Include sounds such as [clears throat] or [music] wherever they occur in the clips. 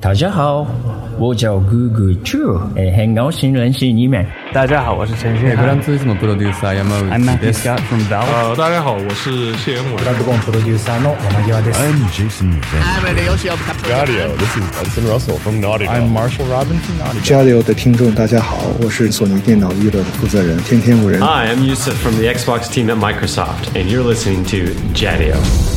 大家好，我叫 Google Chu，哎，很高兴认识你们。大家好，我是陈迅。 grandissimo producer Yamauchi I'm Matthew です Scott from Valve。呃，大家好，我是谢元伟。 Jaleo 的听众，大家好，我是索尼电脑娱乐的负责人天天五人。 Hi, I'm Yusuf from the Xbox team at Microsoft, and you're listening to Jadio.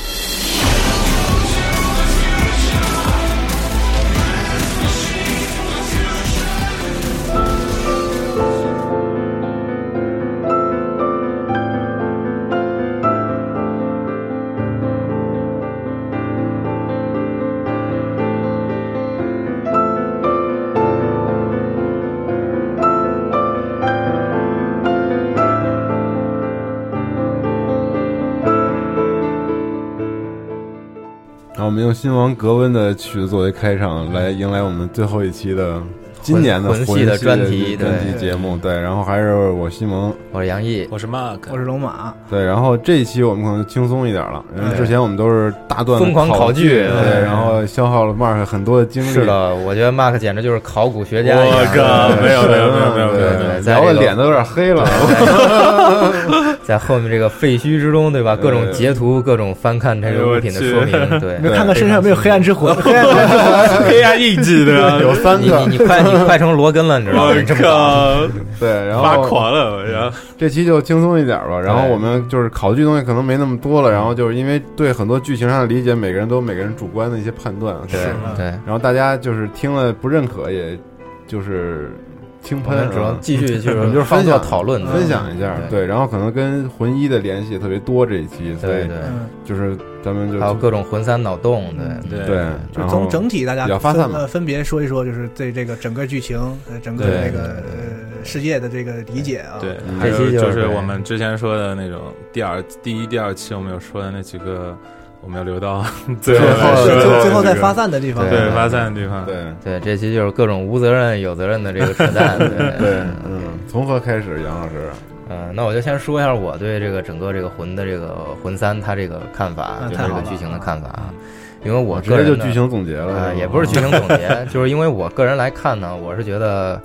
新王格温的曲子作为开场，来迎来我们最后一期的今年的魂魂系的专专题专题节目。对，然后还是我西蒙，我是杨毅，我是 Mark，我是龙马，对，然后这一期我们可能轻松一点了，因为之前我们都是大段的疯狂考考据对，然后消耗了 Mark 很多的精力。是的，我觉得 Mark 简直就是考古学家一样。我靠没有没有没有没有没有对对，聊的脸都有点黑了。在后面这个废墟之中，对吧？各种截图，各种翻看这个物品的说明，对。看看身上有没有黑暗之魂，[laughs] 黑暗印记对吧？[laughs] 有三个，你快你快成罗根了，你知道吗？我靠，对，然后发狂了，然后这期就轻松一点吧。然后我们就是考据东西可能没那么多了，然后就是因为对很多剧情上的理解，每个人都有每个人主观的一些判断。对对，然后大家就是听了不认可，也就是轻喷继续就我们就是放分享讨论，分享一下。对对，然后可能跟魂一的联系也特别多这一期，所以对对，嗯，就是咱们就还有各种魂三脑洞，对对对，就从整体大家比较发散嘛分呃分别说一说，就是对这个整个剧情、呃整个对这个呃世界的这个理解啊。对嗯，还有这期就是我们之前说的那种第二、第一、第二期我们有说的那几个，我们要留到 [laughs] 最后最后最后再发散的地方，对对。发散的地方，对。对，这期就是各种无责任、有责任的这个扯淡，[laughs] 对。对，嗯，从何开始，杨老师？嗯，那我就先说一下我对这个整个这个魂的这个魂三它这个看法，那就是太好了。这个剧情的看法啊。因为我直个人就剧情总结了，呃，也不是剧情总结，[laughs] 就是因为我个人来看呢，我是觉得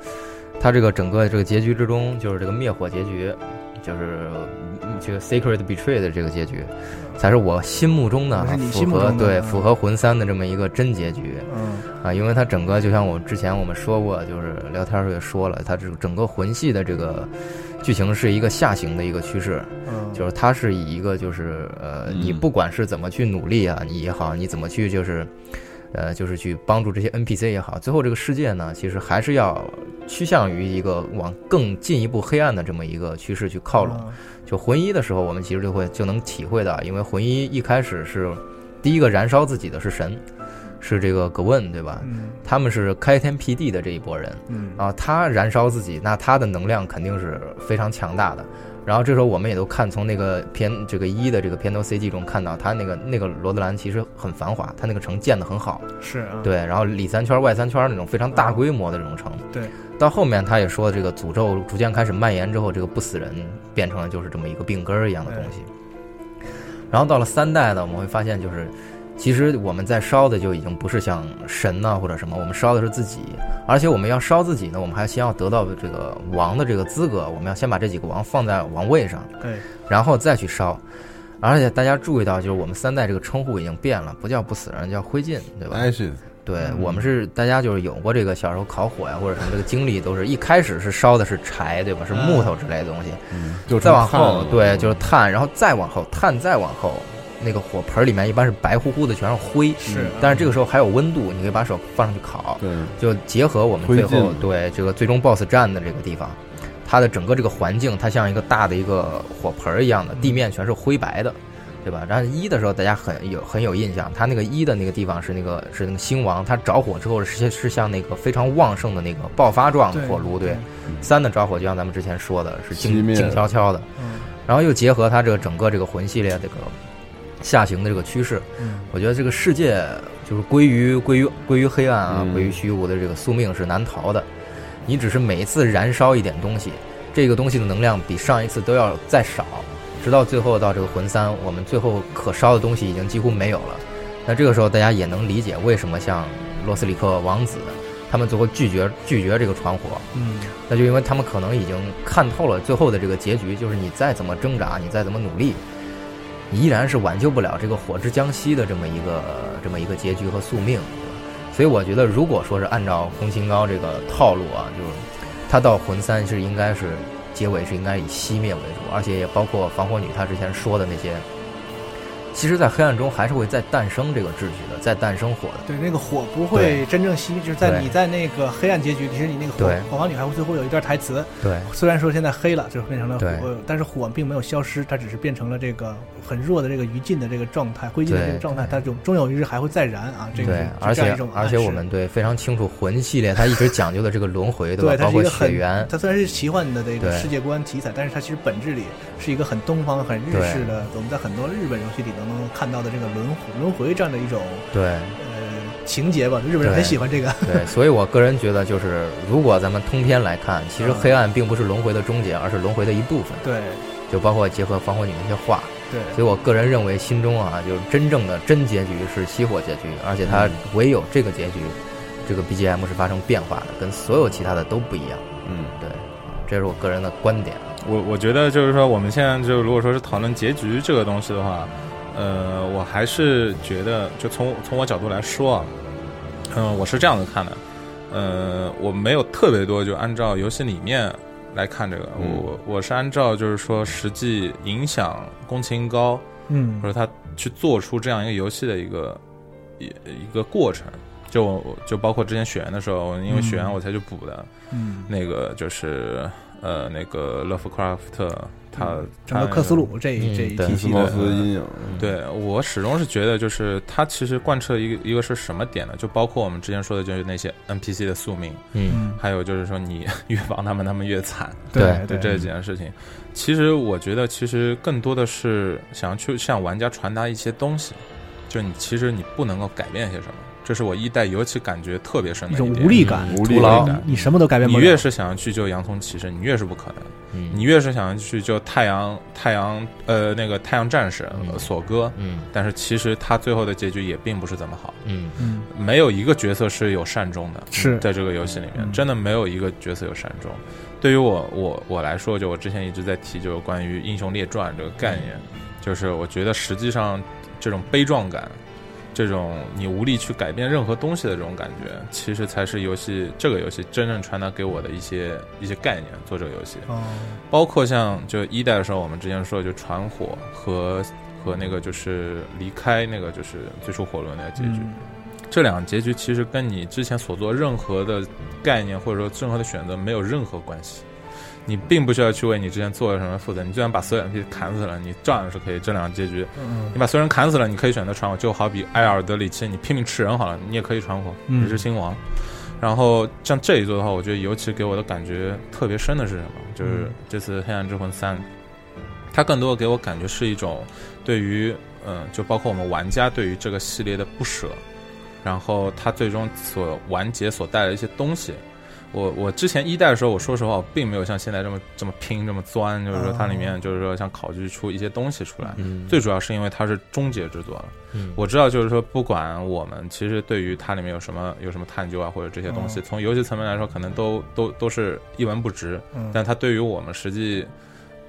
它这个整个这个结局之中，就是这个灭火结局，就是嗯这个 Secret Betray 的这个结局，才是我心目中的啊符心目中的合对嗯符合魂三的这么一个真结局。嗯，啊，因为它整个就像我之前我们说过，就是聊天时候也说了，它这个整个魂系的这个剧情是一个下行的一个趋势，嗯就是它是以一个就是呃，你嗯不管是怎么去努力啊，你也好，你怎么去就是。呃，就是去帮助这些 NPC 也好，最后这个世界呢，其实还是要趋向于一个往更进一步黑暗的这么一个趋势去靠拢。嗯就魂一的时候，我们其实就会就能体会到，因为魂一一开始是第一个燃烧自己的是神，是这个葛问，对吧？嗯他们是开天辟地的这一波人嗯啊，他燃烧自己，那他的能量肯定是非常强大的。然后这时候我们也都看从那个片这个一的这个片头 CG 中看到，他那个那个罗德兰其实很繁华，他那个城建的很好，是啊，对，然后里三圈外三圈那种非常大规模的这种城。对，到后面他也说，这个诅咒逐渐开始蔓延之后，这个不死人变成了就是这么一个病根儿一样的东西。然后到了三代呢，我们会发现就是。其实我们在烧的就已经不是像神呐、或者什么，我们烧的是自己，而且我们要烧自己呢，我们还先要得到这个王的这个资格，我们要先把这几个王放在王位上，对，然后再去烧。而且大家注意到，就是我们三代这个称呼已经变了，不叫不死人，叫灰烬，对吧？Ashes，对嗯我们是大家就是有过这个小时候烤火呀或者什么这个经历，都是一开始是烧的是柴，对吧？是木头之类的东西，嗯，就再往后对就是炭，然后再往后炭，再往后。那个火盆里面一般是白乎乎的，全是灰。是，但是这个时候还有温度，你可以把手放上去烤。对，就结合我们最后对这个最终 BOSS 战的这个地方，它的整个这个环境，它像一个大的一个火盆儿一样的，地面全是灰白的，对吧？然后一的时候大家很有很有印象，它那个一的那个地方是那个是那个星王，它着火之后是是像那个非常旺盛的那个爆发状的火炉，对。三的着火就像咱们之前说的是静静悄悄的，嗯然后又结合它这个整个这个魂系列这个下行的这个趋势，嗯我觉得这个世界就是归于归于归于黑暗啊，嗯归于虚无的这个宿命是难逃的。你只是每一次燃烧一点东西，这个东西的能量比上一次都要再少，直到最后到这个魂三，我们最后可烧的东西已经几乎没有了。那这个时候大家也能理解为什么像罗斯里克王子他们最后拒绝拒绝这个传火，嗯，那就因为他们可能已经看透了最后的这个结局，就是你再怎么挣扎，你再怎么努力，依然是挽救不了这个火之将息的这么一个这么一个结局和宿命，所以我觉得，如果说是按照宫崎高这个套路啊，就是他到魂三是应该是结尾是应该以熄灭为主，而且也包括防火女她之前说的那些，其实，在黑暗中还是会再诞生这个秩序的，再诞生火的。对，那个火不会真正熄，就是在你在那个黑暗结局，其实你那个火火花女孩最后有一段台词，对。虽然说现在黑了，就变成了火，但是火并没有消失，它只是变成了这个很弱的这个余烬的这个状态，灰烬的这个状态，它终终有一日还会再燃啊！这个而且而且我们对非常清楚魂系列它一直讲究的这个轮回，[laughs] 吧？对，它包括是一个很血缘，它虽然是奇幻的这个世界观题材，但是它其实本质里是一个很东方、很日式的，我们在很多日本游戏里都能看到的这个轮回轮回这样的一种对。呃情节吧，日本人很喜欢这个。对，所以我个人觉得，就是如果咱们通篇来看，其实嗯黑暗并不是轮回的终结，而是轮回的一部分。对就包括结合防火女那些话，对，所以我个人认为，心中啊，就是真正的真结局是熄火结局，而且它唯有这个结局，这个 BGM 是发生变化的，跟所有其他的都不一样。嗯，对，这是我个人的观点。我我觉得就是说，我们现在就如果说是讨论结局这个东西的话，呃，我还是觉得，就从从我角度来说啊，嗯、我是这样子看的，呃，我没有特别多就按照游戏里面来看这个，嗯。我我是按照就是说实际影响宫崎高，嗯。或者他去做出这样一个游戏的一个一一个过程。就我就包括之前雪原的时候，因为雪原我才去补的，嗯，那个就是呃那个勒夫克拉夫特他整个克斯鲁这这一对。体系斯茅斯的，阴影，对我始终是觉得，就是他其实贯彻一个一个是什么点呢？就包括我们之前说的，就是那些 NPC 的宿命，嗯，嗯，还有就是说你越帮他们，他们越惨，对就这几件事情。其实我觉得，其实更多的是想要去向玩家传达一些东西，就你其实你不能够改变些什么，这是我一代尤其感觉特别深的一种的无力感，无力徒劳。感，你什么都改变不了。你越是想要去救洋葱骑士，你越是不可能。嗯。你越是想要去救太阳太阳呃那个太阳战士、嗯。呃索哥，嗯。但是其实他最后的结局也并不是怎么好，嗯。嗯。没有一个角色是有善终的，是。在这个游戏里面嗯。真的没有一个角色有善终。对于我我我来说，就我之前一直在提，就是关于英雄列传这个概念，就是我觉得实际上这种悲壮感。这种你无力去改变任何东西的这种感觉，其实才是游戏这个游戏真正传达给我的一些一些概念。做这个游戏，哦，包括像就一代的时候，我们之前说的就传火和和那个就是离开那个就是最初火轮那个结局，嗯这两个结局其实跟你之前所做任何的概念或者说任何的选择没有任何关系。你并不需要去为你之前做了什么负责，你就算把所有 NPC 砍死了，你照样是可以这两个结局。嗯你把所有人砍死了，你可以选择传火，就好比埃尔德里奇，你拼命吃人好了，你也可以传火，嗯你是新王。然后像这一座的话，我觉得尤其给我的感觉特别深的是什么？就是嗯这次《黑暗之魂三》，它更多的给我感觉是一种对于嗯，就包括我们玩家对于这个系列的不舍，然后它最终所完结所带来的一些东西。我我之前一代的时候，我说实话，我并没有像现在这么这么拼这么钻，就是说它里面就是说想考据出一些东西出来。嗯，最主要是因为它是终结之作，了我知道，就是说，不管我们其实对于它里面有什么有什么探究啊，或者这些东西，哦从游戏层面来说，可能都都都是一文不值。嗯但它对于我们实际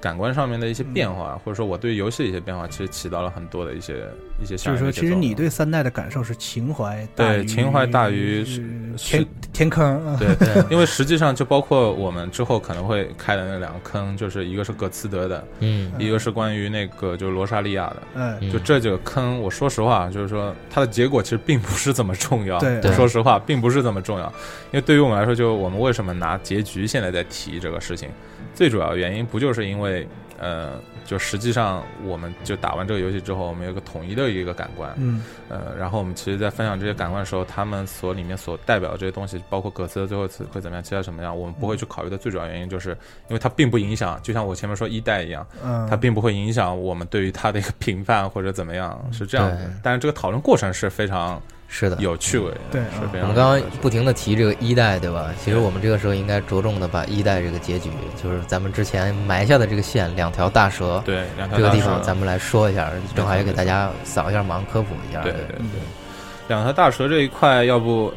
感官上面的一些变化，或者说我对游戏的一些变化，其实起到了很多的一些一些就是说。其实你对三代的感受是情怀大于对情怀大于是天天坑啊，对，[laughs] 因为实际上就包括我们之后可能会开的那两个坑，就是一个是葛茨德的，嗯一个是关于那个就是罗莎莉亚的。嗯，嗯就这几个坑，我说实话，就是说它的结果其实并不是这么重要。对对说实话，并不是这么重要。因为对于我们来说，就我们为什么拿结局现在在提这个事情，最主要原因不就是因为呃，就实际上我们就打完这个游戏之后，我们有个统一的一个感官，嗯。呃，然后我们其实，在分享这些感官的时候，他们所里面所代表的这些东西，包括葛斯的最后一次会怎么样，其他什么样，我们不会去考虑的最主要原因，就是因为它并不影响，就像我前面说一代一样，嗯，它并不会影响我们对于它的一个评判或者怎么样，是这样的。但是这个讨论过程是非常是的，有趣味，对是非常。我们刚刚不停的提这个一代，对吧？其实我们这个时候应该着重的把一代这个结局，就是咱们之前埋下的这个线，两条大蛇，对两条大蛇这个地方咱们来说一下，正好也给大家扫一下盲，科普一下。对对对对，两条大蛇这一块，要不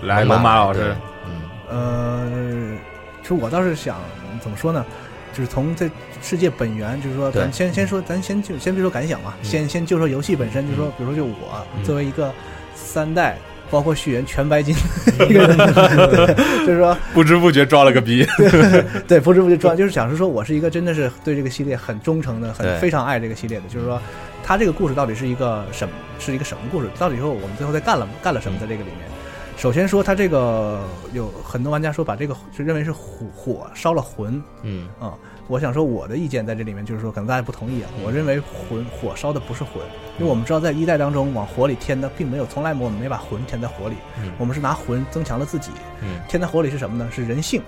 来龙龙马马老师，嗯呃，其实我倒是想怎么说呢？就是从这世界本源，就是说，咱先先说，咱先就先别说感想嘛，嗯先先就说游戏本身，就说，比如说就我嗯作为一个三代，包括续缘全白金 [laughs] 一个人，就是说，不知不觉装了个逼。对，不知不觉装，就是想是说我是一个真的是对这个系列很忠诚的，很非常爱这个系列的，就是说，他这个故事到底是一个什么，是一个什么故事？到底说我们最后在干了干了什么在这个里面？首先说，他这个有很多玩家说把这个就认为是火火烧了魂嗯啊、我想说我的意见在这里面就是说，可能大家不同意啊。我认为魂火烧的不是魂，因为我们知道在一代当中往火里添的并没有，从来我们没把魂添在火里，嗯我们是拿魂增强了自己。嗯添在火里是什么呢？是人性。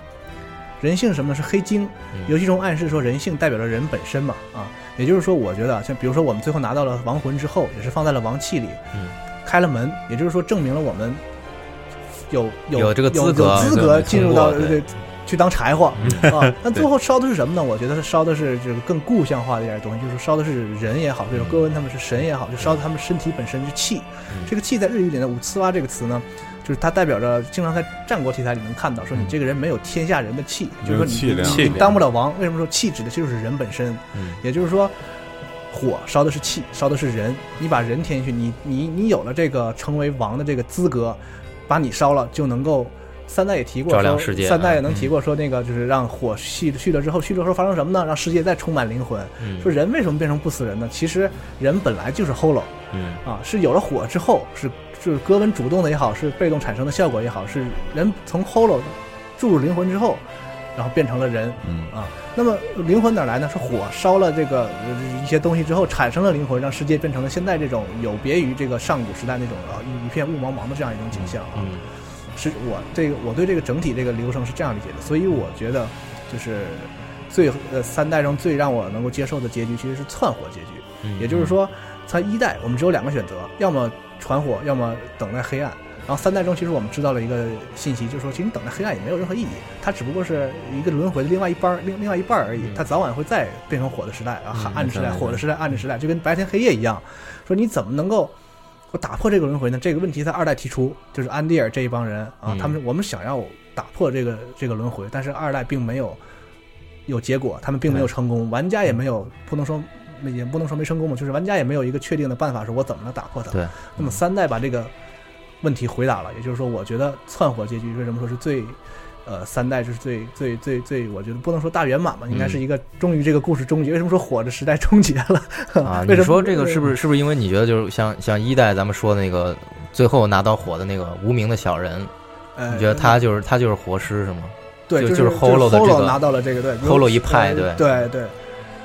人性什么呢？是黑晶。嗯游戏中暗示说人性代表着人本身嘛啊，也就是说，我觉得啊像比如说我们最后拿到了亡魂之后，也是放在了亡器里，嗯开了门，也就是说证明了我们有有有这个资格有资格进入到通过对对去当柴火嗯啊。[laughs] 但最后烧的是什么呢？我觉得是烧的是这个更固象化的一点东西，就是烧的是人也好，比如说哥温他们是神也好，就烧的他们身体本身是气。嗯这个气在日语里呢，五次蛙这个词呢，就是它代表着经常在战国题材里能看到，说你这个人没有天下人的气，就是说你你你当不了王。为什么说气指的就是人本身？嗯也就是说，火烧的是气，烧的是人。你把人添进去，你你你有了这个成为王的这个资格，把你烧了就能够。三代也提过说，照亮世界三代也能嗯提过说，那个就是让火熄去了之后，续了之后发生什么呢？让世界再充满灵魂。嗯说人为什么变成不死人呢？其实人本来就是 hollow 嗯啊，是有了火之后，是是哥温主动的也好，是被动产生的效果也好，是人从 hollow 注入灵魂之后，然后变成了人。嗯啊，那么灵魂哪儿来呢？是火烧了这个呃一些东西之后产生了灵魂，让世界变成了现在这种有别于这个上古时代那种啊一一片雾茫茫的这样一种景象啊。嗯是我这个我对这个整体这个流程是这样理解的，所以我觉得就是最呃三代中最让我能够接受的结局其实是窜火结局，嗯也就是说，它一代我们只有两个选择，要么传火，要么等待黑暗。然后三代中，其实我们知道了一个信息，就是说，其实你等待黑暗也没有任何意义，它只不过是一个轮回的另外一半儿，另另外一半儿而已。它早晚会再变成火的时代啊，嗯暗的时代、火的时代、暗的时代，就跟白天黑夜一样。说你怎么能够我打破这个轮回呢？这个问题在二代提出，就是安迪尔这一帮人啊，嗯他们我们想要打破这个这个轮回，但是二代并没有有结果，他们并没有成功，玩家也没有不能说也不能说没成功嘛，就是玩家也没有一个确定的办法，说我怎么能打破它。对，那么三代把这个问题回答了，也就是说，我觉得窜火结局为什么说是最。呃，三代就是最最最最，我觉得不能说大圆满吧，应该是一个终于这个故事终结。为什么说火的时代终结了？啊，[laughs] 你说这个是不是是不是因为你觉得就是像像一代咱们说的那个最后拿到火的那个无名的小人，呃你觉得他就是他就是活尸是吗？对，就是 Holo Holo 的这个拿到了这个对 Holo 一派呃对对对，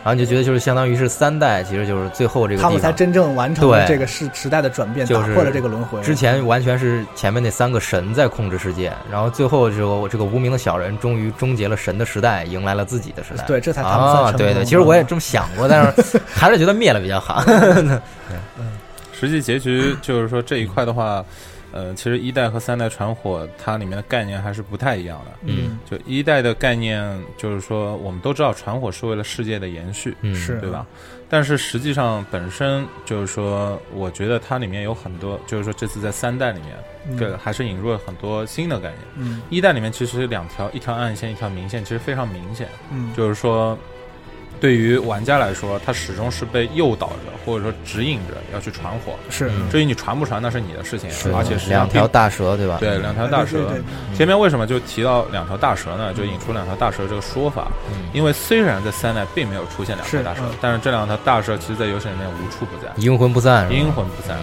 然后你就觉得就是相当于是三代，其实就是最后这个他们地方才真正完成了这个时时代的转变，就是打破了这个轮回。之前完全是前面那三个神在控制世界，然后最后这个这个无名的小人终于终结了神的时代，迎来了自己的时代。对这才他们算啊，对对，其实我也这么想过，但是还是觉得灭了比较好。[laughs] [laughs] 实际结局就是说这一块的话，呃，其实一代和三代传火它里面的概念还是不太一样的。嗯，就一代的概念就是说，我们都知道传火是为了世界的延续，嗯是对吧？但是实际上本身就是说，我觉得它里面有很多，就是说这次在三代里面，嗯对，还是引入了很多新的概念。嗯一代里面其实两条，一条暗线，一条明线，其实非常明显。嗯，就是说，对于玩家来说，他始终是被诱导着，或者说指引着要去传火。是嗯至于你传不传，那是你的事情，是而且是两条大蛇，对吧？对两条大蛇对对对。前面为什么就提到两条大蛇呢？就引出两条大蛇这个说法。嗯因为虽然在三代并没有出现两条大蛇嗯，但是这两条大蛇其实在游戏里面无处不在，阴魂不散，阴魂不散。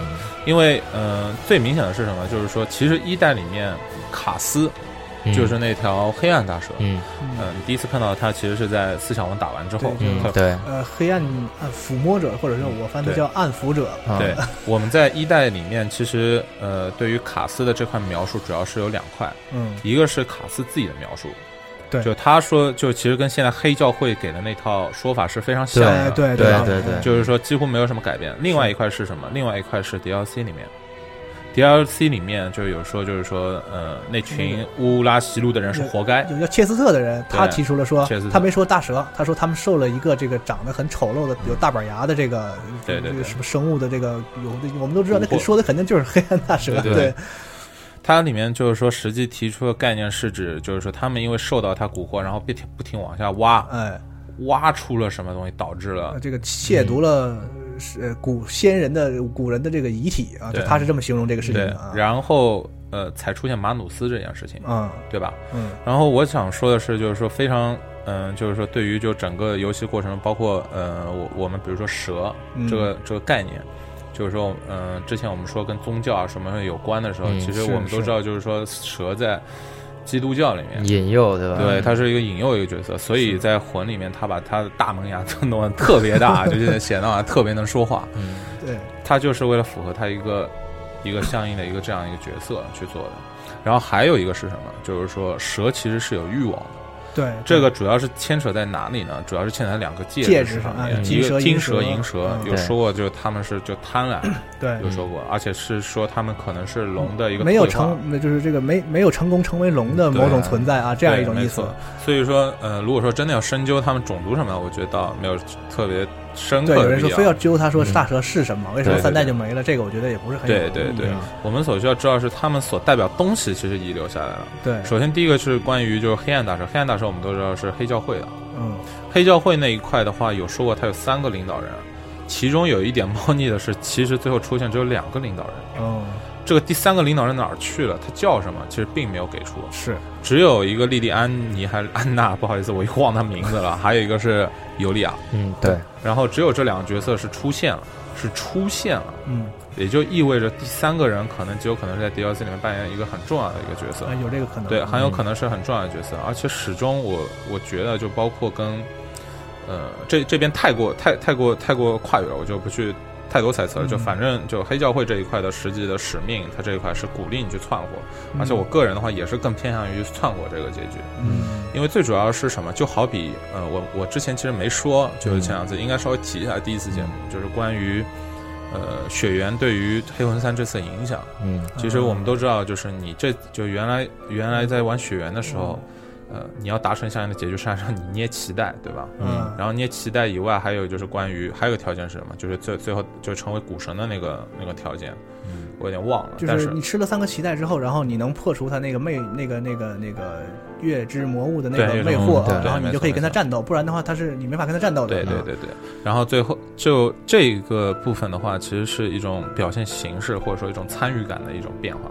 因为呃，最明显的是什么？就是说，其实一代里面卡斯嗯就是那条黑暗大蛇。嗯嗯，你第一次看到它，其实是在四小王打完之后。对呃，黑暗暗抚摸者，或者是我翻译叫暗抚者。啊对，[laughs] 我们在一代里面，其实呃，对于卡斯的这块描述主要是有两块，嗯，一个是卡斯自己的描述，对就他说，就其实跟现在黑教会给的那套说法是非常像的，对对对对对就是说几乎没有什么改变。另外一块是什么？另外一块是 DLC 里面 DLC 里面就有说，就是说，呃，那群乌拉西路的人是活该。有叫切斯特的人，他提出了说他没说大蛇，他说他们受了一个这个长得很丑陋的、有大板牙的这个什么生物的这个有的，我们都知道，那说的肯定就是黑暗大蛇，对它里面就是说，实际提出的概念是指，就是说他们因为受到他蛊惑，然后不停不停往下挖，哎，挖出了什么东西，导致了这个亵渎了是呃古先人的古人的这个遗体啊，就他是这么形容这个事情的啊，，然后呃才出现马努斯这件事情，嗯对吧？嗯然后我想说的是，就是说非常，嗯、就是说对于就整个游戏过程，包括呃，我我们比如说蛇嗯这个、这个概念，就是说，嗯、之前我们说跟宗教啊什么有关的时候，嗯其实我们都知道，就是说蛇在基督教里面。引诱对吧？对，他是一个引诱一个角色，所以在魂里面，他把他的大门牙都弄得特别大，[laughs] 就是显得好像特别能说话。嗯，对，他就是为了符合他一个一个相应的一个这样一个角色去做的。然后还有一个是什么？就是说蛇其实是有欲望的。对这个主要是牵扯在哪里呢？主要是牵扯在两个戒戒指指上面，上哎金一个金蛇银蛇银蛇嗯有说过，就是他们是就贪婪，对。有说过，而且是说他们可能是龙的一个没有成，那就是这个没没有成功成为龙的某种存在啊，这样一种意思。所以说，呃，如果说真的要深究他们种族什么的，我觉得倒没有特别深刻对。有人说非要揪他说大蛇是什么，为什么对对三代就没了？这个我觉得也不是很有对对对意义啊，我们所需要知道是他们所代表东西其实遗留下来了。对，首先第一个是关于就是黑暗大蛇，黑暗大蛇我们都知道是黑教会的，嗯黑教会那一块的话，有说过他有三个领导人，其中有一点 [laughs] 猫腻的是，其实最后出现只有两个领导人。哦这个第三个领导人哪儿去了？他叫什么？其实并没有给出，是只有一个莉莉安妮还是安娜，不好意思，我又忘他名字了。还有一个是尤利亚，嗯对，然后只有这两个角色是出现了，是出现了，嗯也就意味着第三个人可能极有可能是在 DLC 里面扮演一个很重要的一个角色。啊有这个可能，对，很有可能是很重要的角色，而且始终我我觉得就包括跟，呃，这这边太过太太过太过跨越了，我就不去太多猜测了。就嗯反正就黑教会这一块的实际的使命，它这一块是鼓励你去窜火，嗯而且我个人的话也是更偏向于窜火这个结局，嗯。因为最主要是什么？就好比呃，我我之前其实没说，就是前两次应该稍微提一下第一次节目，就是关于。呃，血缘对于黑魂三这次的影响，嗯。其实我们都知道，就是你这就原来原来在玩血缘的时候，呃，你要达成相应的结局，是让你捏脐带，对吧？嗯然后捏脐带以外，还有就是关于还有个条件是什么？就是最最后就成为古神的那个那个条件，我有点忘了。就是你吃了三个脐带之后，然后你能破除他那个魅那个那个那个月之魔物的那个魅惑，然后你就可以跟他战斗，不然的话他是你没法跟他战斗对对对对，然后最后就这个部分的话，其实是一种表现形式或者说一种参与感的一种变化。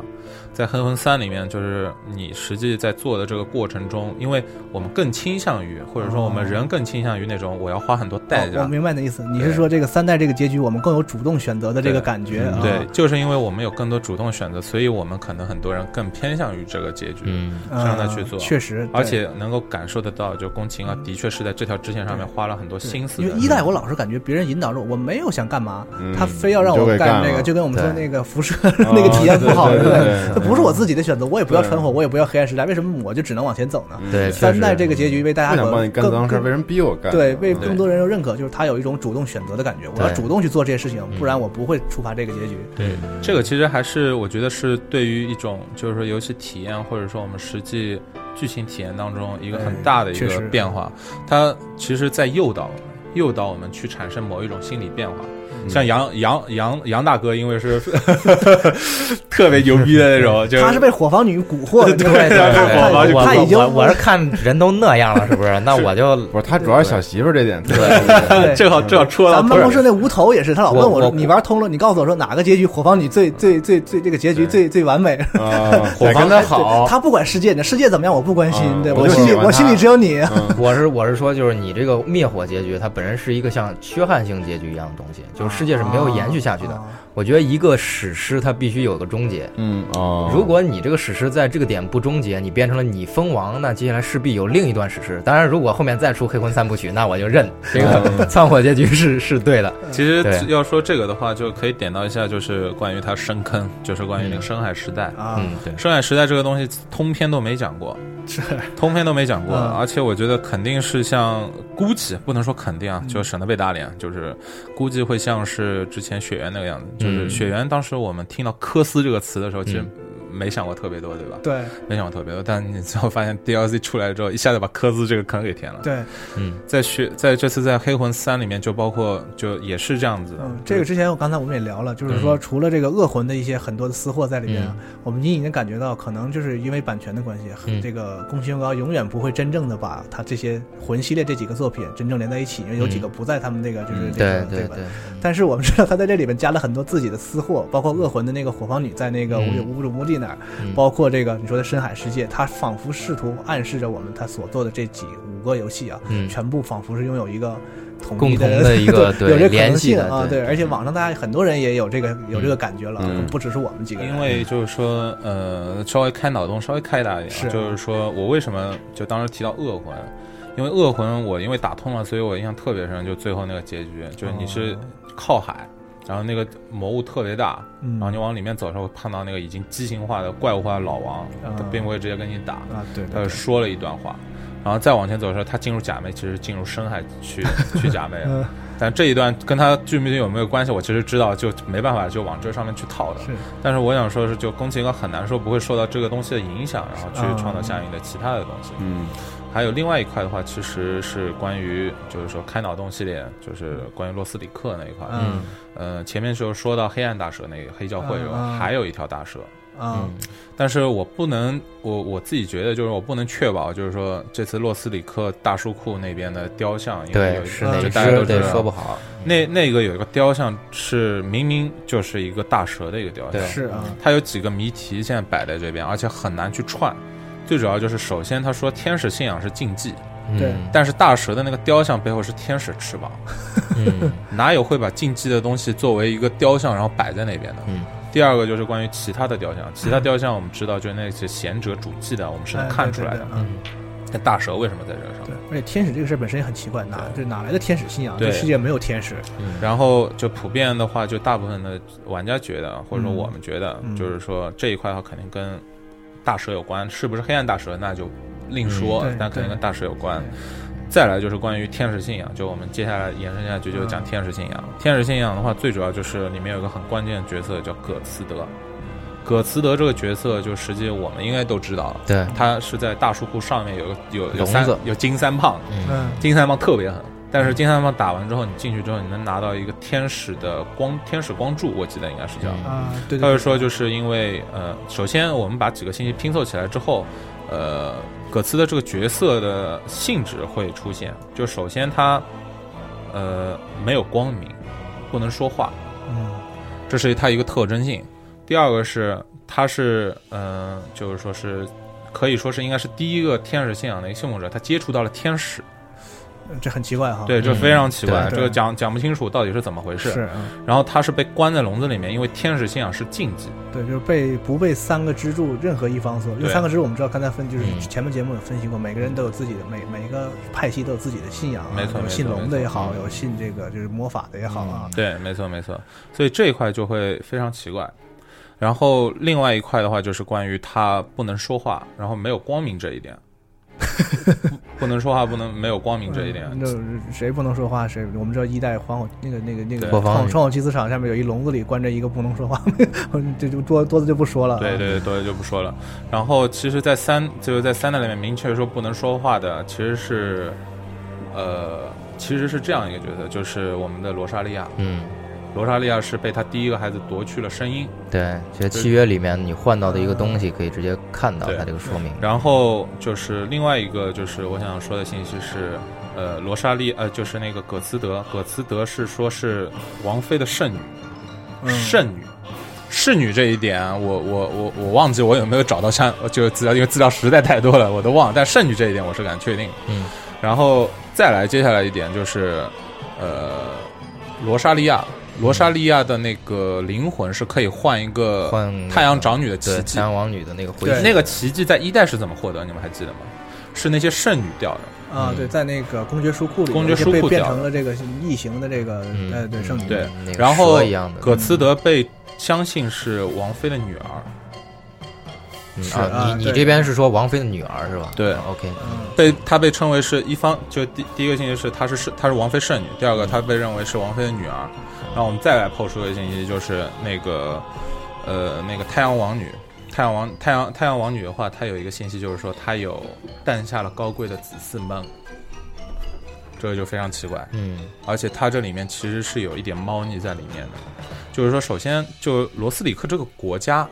在《黑魂三》里面，就是你实际在做的这个过程中，因为我们更倾向于，或者说我们人更倾向于那种我要花很多代哦我。明白你的意思，你是说这个三代这个结局我们更有主动选择的这个感觉啊？对，就是因为我们有更多主动选择，所以我们可能很多人更偏向于这个结局，让他去做。确实，而且能够感受得到，就宫崎啊，的确是在这条支线上面花了很多心思。因为一代我老是感觉别人引导着我，我没有想干嘛，嗯他非要让我干那个，了就跟我们说那个辐射 [laughs] 那个体验不好，对对不对对这不是我自己的选择，我也不要对传火，我也不要黑暗时代，为什么我就只能往前走呢？对，三代这个结局为大家所不想帮你干更脏事儿，更为什么逼我干？对，为更多人认可，就是他有一种主动选择的感觉，我要主动去做这些事情，嗯不然我不会触发这个结局。对，这个其实还是我觉得是对于一种就是说游戏体验或者说我们实际剧情体验当中一个很大的一个变化，它其实在诱导我们诱导我们去产生某一种心理变化。像杨杨杨杨大哥，因为是 [laughs] 特别牛逼的那种，[laughs] 就他是被火房女蛊惑的，[laughs] 对对对，他已经我我是看人都那样了，是不是？那我就不是他主要是小媳妇这点，对对正好正好戳到咱们办公室那无头也是，他老问我你玩通了，你告诉我说哪个结局火房女最最最最这个结局最最完美。啊，火房得跟他好，他不管世界，你世界怎么样我不关心，嗯对我心里我心里只有你。嗯我是我是说，就是你这个灭火结局，它本身是一个像缺憾性结局一样的东西，就是世界是没有延续下去的。啊我觉得一个史诗它必须有个终结。嗯哦，如果你这个史诗在这个点不终结，你变成了你封王，那接下来势必有另一段史诗。当然，如果后面再出黑魂三部曲，那我就认这个 [laughs] [laughs] 窜火结局是是对的。其实要说这个的话，就可以点到一下，就是关于它深坑，就是关于那个深海时代。啊，嗯，对，深海时代这个东西，通篇都没讲过，是通篇都没讲过，嗯而且我觉得肯定是像估计不能说肯定啊，就省得被打脸，就是估计会像是之前雪原那个样子，就就是雪原。当时我们听到科斯这个词的时候，其实嗯没想过特别多，对吧？对没想过特别多，但你最后发现 DLC 出来之后，一下子把科兹这个坑给填了。对，嗯在学在这次在黑魂三里面，就包括就也是这样子的。嗯，这个之前我刚才我们也聊了，就是嗯说除了这个恶魂的一些很多的私货在里面啊，嗯我们已经感觉到，可能就是因为版权的关系，嗯这个宫崎英高永远不会真正的把他这些魂系列这几个作品真正连在一起，因为有几个不在他们那个就是嗯这个、吧？对对对，但是我们知道他在这里面加了很多自己的私货，包括恶魂的那个火方女在那个嗯无无主墓地那儿，嗯。包括这个你说的深海世界，他仿佛试图暗示着我们他所做的这几五个游戏啊，嗯全部仿佛是拥有一个统共一同的一个 [laughs] 对有这可能联系的性啊，对对，而且网上大家很多人也有这个有这个感觉了，嗯。不只是我们几个人，因为就是说，呃，稍微开脑洞，稍微开大一点就是说我为什么就当时提到恶魂，因为恶魂我因为打通了，所以我印象特别深，就最后那个结局，就是你是哦。靠海，然后那个魔物特别大，嗯然后你往里面走的时候会碰到那个已经畸形化的怪物化的老王，啊他并不会直接跟你打，啊，对他就说了一段话。然后再往前走的时候，他进入假寐，其实进入深海去 [laughs] 去假寐了。嗯但这一段跟他剧名有没有关系，我其实知道，就没办法就往这上面去套的。是但是我想说的是，就宫崎英高很难说不会受到这个东西的影响，然后去啊创造相应的其他的东西。嗯还有另外一块的话，其实是关于就是说开脑洞系列，就是关于洛斯里克那一块。嗯。呃，前面就说到黑暗大蛇那个黑教会有、还有一条大蛇，啊嗯。但是我不能，我我自己觉得就是我不能确保，就是说这次洛斯里克大书库那边的雕像，因为对有是哪只就大家都知对道。说不好，那那个有一个雕像是明明就是一个大蛇的一个雕像，对。是啊，它有几个谜题现在摆在这边，而且很难去串。最主要就是，首先他说天使信仰是禁忌，对。嗯。但是大蛇的那个雕像背后是天使翅膀，嗯。[laughs] 哪有会把禁忌的东西作为一个雕像然后摆在那边的？嗯。第二个就是关于其他的雕像，其他雕像我们知道就是那些贤者主祭的，我们是能哎看出来的。对对对嗯。那大蛇为什么在这上？对，而且天使这个事儿本身也很奇怪，哪这哪来的天使信仰？对。这世界没有天使，然后就普遍的话，就大部分的玩家觉得，或者说嗯。我们觉得，嗯。就是说这一块的话肯定跟大蛇有关，是不是黑暗大蛇那就另说，嗯对对但肯定跟大蛇有关。再来就是关于天使信仰，就我们接下来延伸下去就讲天使信仰。天使信仰的话，最主要就是里面有个很关键的角色叫葛茨德。葛茨德这个角色，就实际我们应该都知道，对他是在大树库上面有个有有三有金三胖，嗯金三胖特别狠，但是金三胖打完之后，你进去之后，你能拿到一个天使的光天使光柱，我记得应该是叫。啊，对对，他就说，就是因为呃，首先我们把几个信息拼凑起来之后，呃，葛茨的这个角色的性质会出现。就首先他呃没有光明，不能说话，嗯这是他一个特征性。第二个是他是呃，就是说是可以说是应该是第一个天使信仰的一个信奉者，他接触到了天使。这很奇怪哈，对，这非常奇怪，对这个讲讲不清楚到底是怎么回事。是啊，然后他是被关在笼子里面，因为天使信仰是禁忌。对，就是被不被三个支柱任何一方所，因为三个支柱我们知道刚才分就是嗯前面节目有分析过，每个人都有自己的每每一个派系都有自己的信仰啊，没错有信龙的也好，有信这个就是魔法的也好啊，对，没错没错。所以这一块就会非常奇怪。然后另外一块的话，就是关于他不能说话，然后没有光明这一点。不 [laughs] 不能说话，不能没有光明这一点。嗯就是谁不能说话谁，我们知道一代黄火那个那个那个创创火机磁场下面有一笼子里关着一个不能说话，[laughs] 这就多多的就不说了啊，对对对，多的就不说了。然后其实，在三就是在三代里面明确说不能说话的，其实是呃，其实是这样一个角色，就是我们的罗莎莉亚。嗯，罗莎莉亚是被他第一个孩子夺去了声音，对，其实契约里面你换到的一个东西，可以直接看到对它这个说明。然后就是另外一个就是我想说的信息是，呃，罗莎莉呃就是那个葛茨德，葛茨德是说是王妃的圣女，嗯圣女。侍女这一点，我我我我忘记我有没有找到相就是资料，因为资料实在太多了，我都忘了。但圣女这一点我是敢确定。嗯，然后再来接下来一点就是，呃，罗莎莉亚，罗莎莉亚的那个灵魂是可以换一个换太阳长女的奇，迹。太，阳王女的那个回对。忆，那个奇迹在一代是怎么获得？你们还记得吗？是那些圣女掉的。啊，对，在那个公爵书库里，公爵书库被变成了这个异形的这个嗯呃对圣女，对。然后葛茨德被相信是王妃的女儿，啊，你你这边是说王菲的女儿是吧？对啊，OK，被她被称为是一方，就第第一个信息是她是是她是王菲圣女，第二个她被认为是王菲的女儿。然后我们再来抛出一个信息，就是那个呃那个太阳王女，太阳王太阳太阳王女的话，她有一个信息就是说她有诞下了高贵的子嗣们，这个就非常奇怪。嗯而且它这里面其实是有一点猫腻在里面的，就是说，首先就罗斯里克这个国家，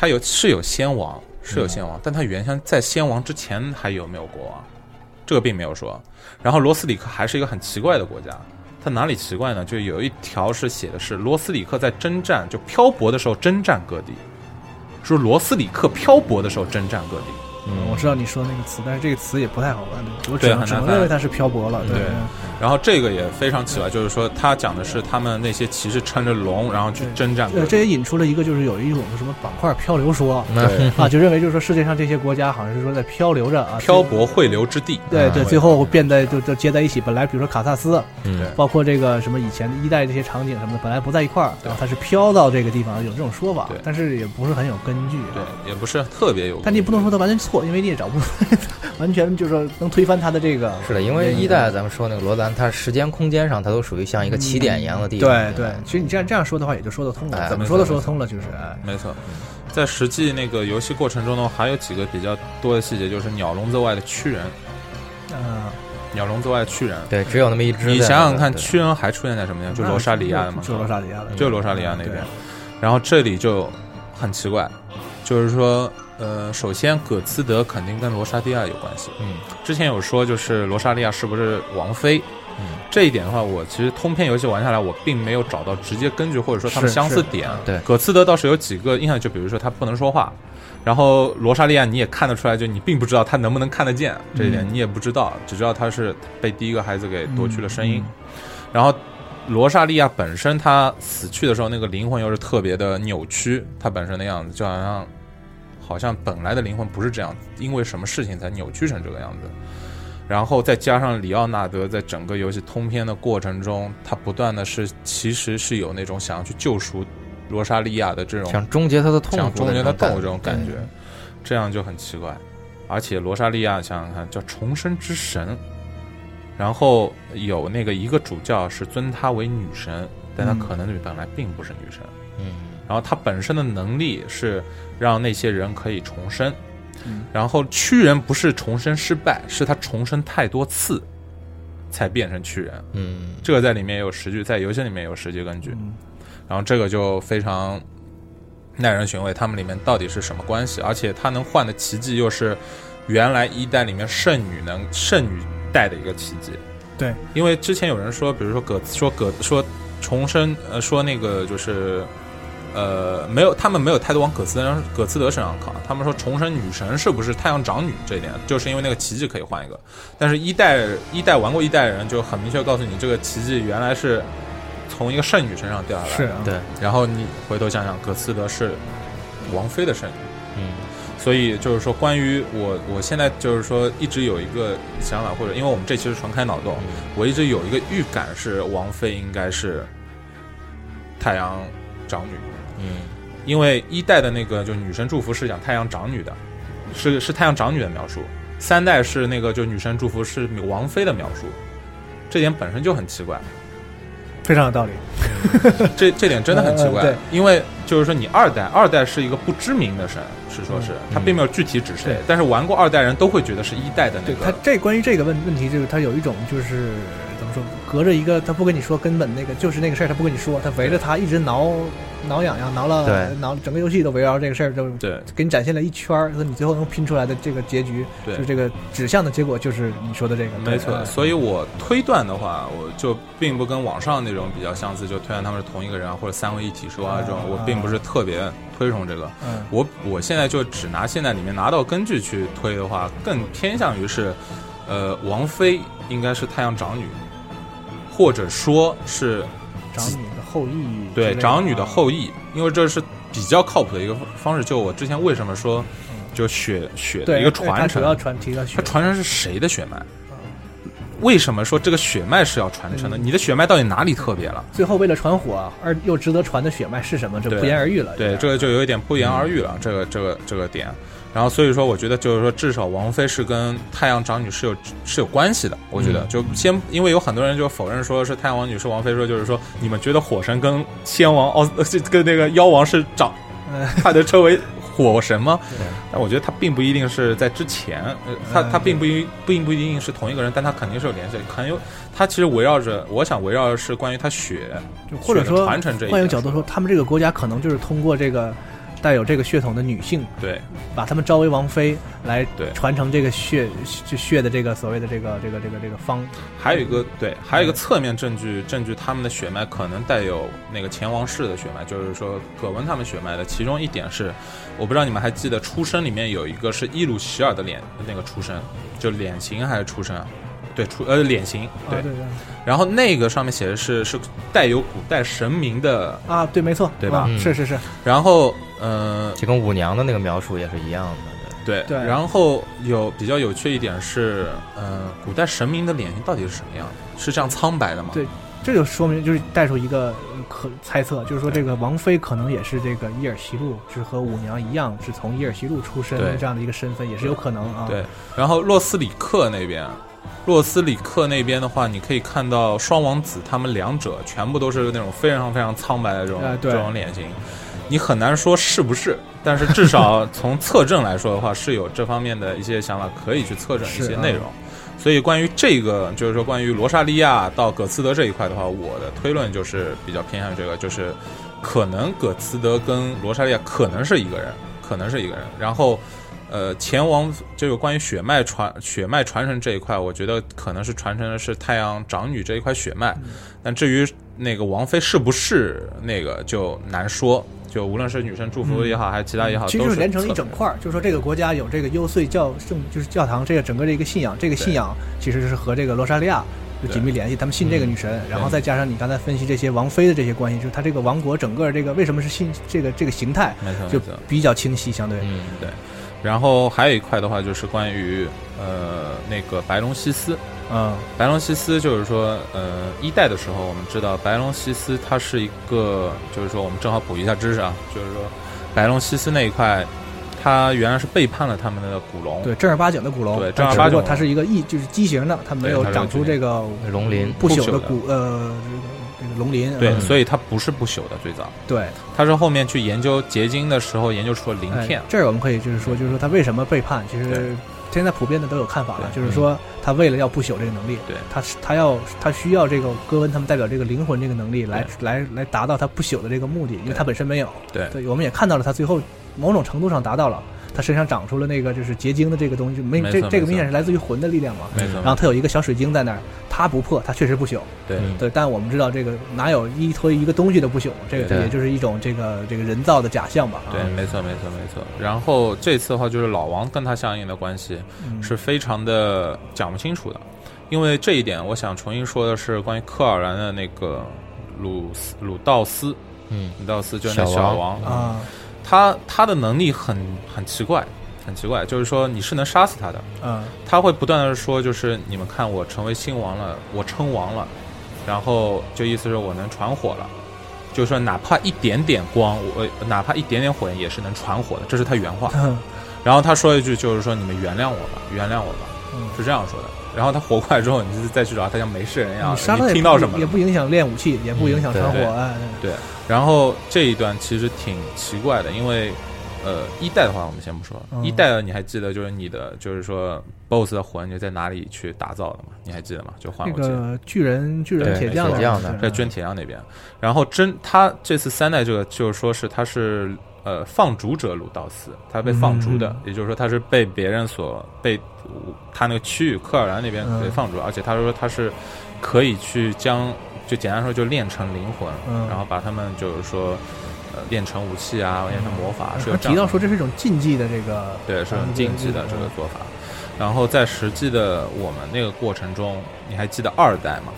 它有是有先王，是有先王，但他原先在先王之前还有没有国王，这个并没有说。然后罗斯里克还是一个很奇怪的国家，它哪里奇怪呢？就有一条是写的是罗斯里克在征战就漂泊的时候征战各地，说罗斯里克漂泊的时候征战各地。嗯我知道你说那个词，但是这个词也不太好办，我只能只能认为它是漂泊了。对然后这个也非常奇怪，就是说他讲的是他们那些骑士撑着龙，然后去征战各呃，这也引出了一个就是有一种什么板块漂流说 [laughs] 对啊，就认为就是说世界上这些国家好像是说在漂流着啊，漂泊汇流之地。对对，嗯最后变得就就接在一起。本来比如说卡萨斯，嗯包括这个什么以前一代这些场景什么的，本来不在一块儿，它是飘到这个地方，有这种说法对，但是也不是很有根据。对，也不是特别有。但你不能说它完全错，因为你也找不出来，完全就是说能推翻它的这个。是的，因为一代咱们说那个罗兰，它时间空间上它都属于像一个起点一样的地方。对对，其实你这样这样说的话，也就说得通了。哎怎么说都说得通了，就是哎，没错，在实际那个游戏过程中呢，还有几个比较多的细节，就是鸟笼子外的屈人，啊，鸟笼子外的屈人。对，只有那么一只。你想想看，对屈人还出现在什么地方？就罗莎里亚的嘛，就罗莎里亚的，就罗莎里亚那边对。然后这里就很奇怪，就是说，呃，首先葛兹德肯定跟罗莎莉亚有关系。嗯之前有说，就是罗莎莉亚是不是王妃？嗯这一点的话，我其实通篇游戏玩下来，我并没有找到直接根据或者说他们相似点。对葛茨德倒是有几个印象，就比如说他不能说话，然后罗莎莉亚你也看得出来，就你并不知道他能不能看得见这一点，嗯你也不知道，只知道他是被第一个孩子给夺去了声音。嗯然后罗莎莉亚本身她死去的时候，那个灵魂又是特别的扭曲，她本身的样子就好像好像本来的灵魂不是这样，因为什么事情才扭曲成这个样子。然后再加上里奥纳德在整个游戏通篇的过程中，他不断的是其实是有那种想要去救赎罗莎莉亚的这种想终结他的痛苦，想终结他痛苦这种感觉。这样就很奇怪。而且罗莎莉亚想想看，叫重生之神，然后有那个一个主教是尊她为女神，但她嗯可能本来并不是女神。嗯然后他本身的能力是让那些人可以重生，嗯然后屈人不是重生失败，是他重生太多次才变成屈人。嗯这个在里面也有实据，在游戏里面有实际根据。嗯然后这个就非常耐人寻味，他们里面到底是什么关系？而且他能换的奇迹又是原来一代里面圣女能圣女带的一个奇迹。对，因为之前有人说，比如说葛说葛说重生，呃，说那个就是。呃，没有，他们没有太多往葛斯德葛斯德身上靠。他们说重生女神是不是太阳长女这一点，就是因为那个奇迹可以换一个。但是一代一代玩过一代的人就很明确告诉你，这个奇迹原来是从一个圣女身上掉下来的。是啊，对，然后你回头想想，葛斯德是王妃的圣女，嗯所以就是说，关于我，我现在就是说一直有一个想法，或者因为我们这期是纯开脑洞，我一直有一个预感是王妃应该是太阳长女，嗯因为一代的那个就女神祝福是讲太阳长女的，是是太阳长女的描述，三代是那个就女神祝福是王妃的描述，这点本身就很奇怪。非常有道理。这这点真的很奇怪，嗯嗯对因为就是说你二代，二代是一个不知名的神，是说是他并没有具体指谁，对但是玩过二代人都会觉得是一代的那对他。这关于这个问问题，就是他有一种就是说，隔着一个他不跟你说根本那个就是那个事儿，他不跟你说，他围着他一直挠挠痒痒，挠了对。挠整个游戏都围绕这个事儿，就对。给你展现了一圈儿，说你最后能拼出来的这个结局，对。就这个指向的结果就是你说的这个，没错，呃所以我推断的话，我就并不跟网上那种比较相似，就推断他们是同一个人啊，或者三位一体说啊这种，我并不是特别推崇这个。嗯。我我现在就只拿现在里面拿到根据去推的话，更偏向于是，呃，王妃应该是太阳长女，或者说是长女的后裔对，长女的后裔，因为这是比较靠谱的一个方式。就我之前为什么说，就血血的一个传承，主要传提到血它传承是谁的血脉？为什么说这个血脉是要传承的？你的血脉到底哪里特别了？最后为了传火而又值得传的血脉是什么？这不言而喻了。对，这个就有一点不言而喻了，这个这个这个点。然后所以说，我觉得就是说，至少王菲是跟太阳长女是有是有关系的。我觉得就先，因为有很多人就否认说是太阳王女是王菲，说就是说你们觉得火神跟仙王奥呃这跟那个妖王是长，他的称为火神吗？但我觉得他并不一定是在之前，呃，他他并不一并不一定是同一个人，但他肯定是有联系，很有他其实围绕着，我想围绕的是关于他血，或者说传承这一点换一个角度说，他们这个国家可能就是通过这个带有这个血统的女性，对把她们招为王妃，来对传承这个血就血的这个所谓的这个这个这个这个方。还有一个对，还有一个侧面证据，证据他们的血脉可能带有那个前王室的血脉，就是说葛温他们血脉的。其中一点是，我不知道你们还记得出生里面有一个是伊鲁希尔的脸那个出生，就脸型还是出生啊？对，出呃脸型对。啊、对对然后那个上面写的是是带有古代神明的，啊，对，没错，对吧是是是，然后呃这跟舞娘的那个描述也是一样的。对，对然后有比较有趣一点是，呃，古代神明的脸型到底是什么样的？是这样苍白的吗？对这就说明就是带出一个呃可猜测，就是说这个王妃可能也是这个伊尔西路，是和舞娘一样，是从伊尔西路出身对这样的一个身份，也是有可能啊。对，然后洛斯里克那边，洛斯里克那边的话，你可以看到双王子他们两者全部都是那种非常非常苍白的这种、呃这种脸型，你很难说是不是，但是至少 [laughs] 从测证来说的话，是有这方面的一些想法可以去测证一些内容。所以关于这个，就是说关于罗莎莉亚到葛茨德这一块的话，我的推论就是比较偏向于这个，就是可能葛茨德跟罗莎莉亚可能是一个人，可能是一个人。然后，呃，前王这个关于血脉传血脉传承这一块，我觉得可能是传承的是太阳长女这一块血脉。但至于那个王妃是不是那个，就难说。就无论是女神祝福也好，还是其他也好，其实就是是连成一整块儿，就是说这个国家有这个优岁教圣，就是教堂这个整个的一个信仰，这个信仰其实是和这个罗莎莉亚有紧密联系，他们信这个女神，然后再加上你刚才分析这些王妃的这些关系，就是他这个王国整个这个为什么是信这个这个形态就没错没错比较清晰，相对。嗯，对。然后还有一块的话，就是关于呃那个白龙西斯，嗯。白龙西斯就是说，呃，一代的时候，我们知道白龙西斯它是一个，就是说我们正好补一下知识啊，就是说白龙西斯那一块，它原来是背叛了他们的古龙，对，正儿八经的古龙，对正儿八经。它是一个异，就是畸形的，它没有长出这个龙鳞。不朽的的。古呃这个龙鳞。对，嗯。所以它不是不朽的，最早。对，它是后面去研究结晶的时候研究出了鳞哎片，这儿我们可以就是说，就是说他为什么背叛，其实现在普遍的都有看法了，就是说他为了要不朽这个能力，对。他是他要他需要这个戈温他们代表这个灵魂这个能力来来来达到他不朽的这个目的，因为他本身没有。对。对，我们也看到了他最后某种程度上达到了，他身上长出了那个就是结晶的这个东西，没这这个明显是来自于魂的力量嘛。没错，然后他有一个小水晶在那儿，它不破，它确实不朽。对。嗯。对，但我们知道这个哪有依托一个东西的不朽，这个对。也就是一种这个这个人造的假象吧。啊。对，没错没错没错。然后这次的话，就是老王跟他相应的关系，嗯。是非常的讲不清楚的，因为这一点，我想重新说的是关于科尔兰的那个鲁斯鲁道斯，嗯，鲁道斯就是那小王，啊。他他的能力很很奇怪，很奇怪，就是说你是能杀死他的，嗯他会不断的说，就是你们看我成为新王了，我称王了，然后就意思是我能传火了。就是说，哪怕一点点光，我呃哪怕一点点火焰也是能传火的，这是他原话。嗯 [laughs] 然后他说一句，就是说你们原谅我吧，原谅我吧，嗯是这样说的。然后他活过来之后，你就再去找他，像没事人一样。你听到什么了？也不影响练武器，也不影响嗯传火。对哎，对。然后这一段其实挺奇怪的，因为呃一代的话我们先不说，嗯一代的你还记得就是你的就是说 BOSS 的魂你在哪里去打造的吗？你还记得吗？就换那武器。个巨人巨人铁匠的对在捐铁匠那边，然后真他这次三代这个就是说是他是呃放逐者鲁道斯，他被放逐的，嗯也就是说他是被别人所被他那个区域科尔兰那边嗯给放逐，而且他说他是可以去将就简单说就炼成灵魂，嗯然后把他们就是说呃炼成武器啊，炼成魔法，是有提到说这是一种禁忌的这个，对，是禁忌的这个做法。然后在实际的我们那个过程中，你还记得二代吗？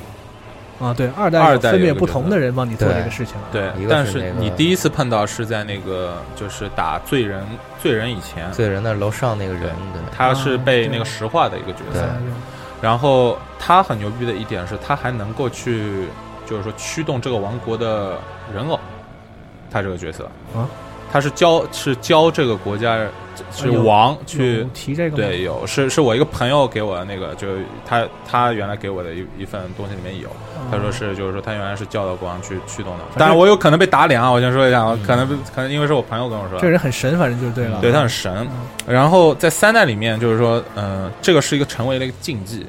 啊，对，二代二代分别不同的人帮你做这个事情了。对但是你第一次碰到是在那个就是打罪人罪人以前，罪人的楼上那个人，对，他是被那个石化的一个角对色。然后他很牛逼的一点是，他还能够去，就是说驱动这个王国的人偶，他这个角色。啊，他是教是教这个国家是王去有提这个吗？对，有是是我一个朋友给我的那个，就是他他原来给我的一一份东西里面有，他说是就是说他原来是教导国王去驱动的，但是我有可能被打脸啊，我先说一下，我可能可能因为是我朋友跟我说，这个人很神，反正就是对了。对他很神。然后在三代里面，就是说，嗯、这个是一个成为了一个禁忌，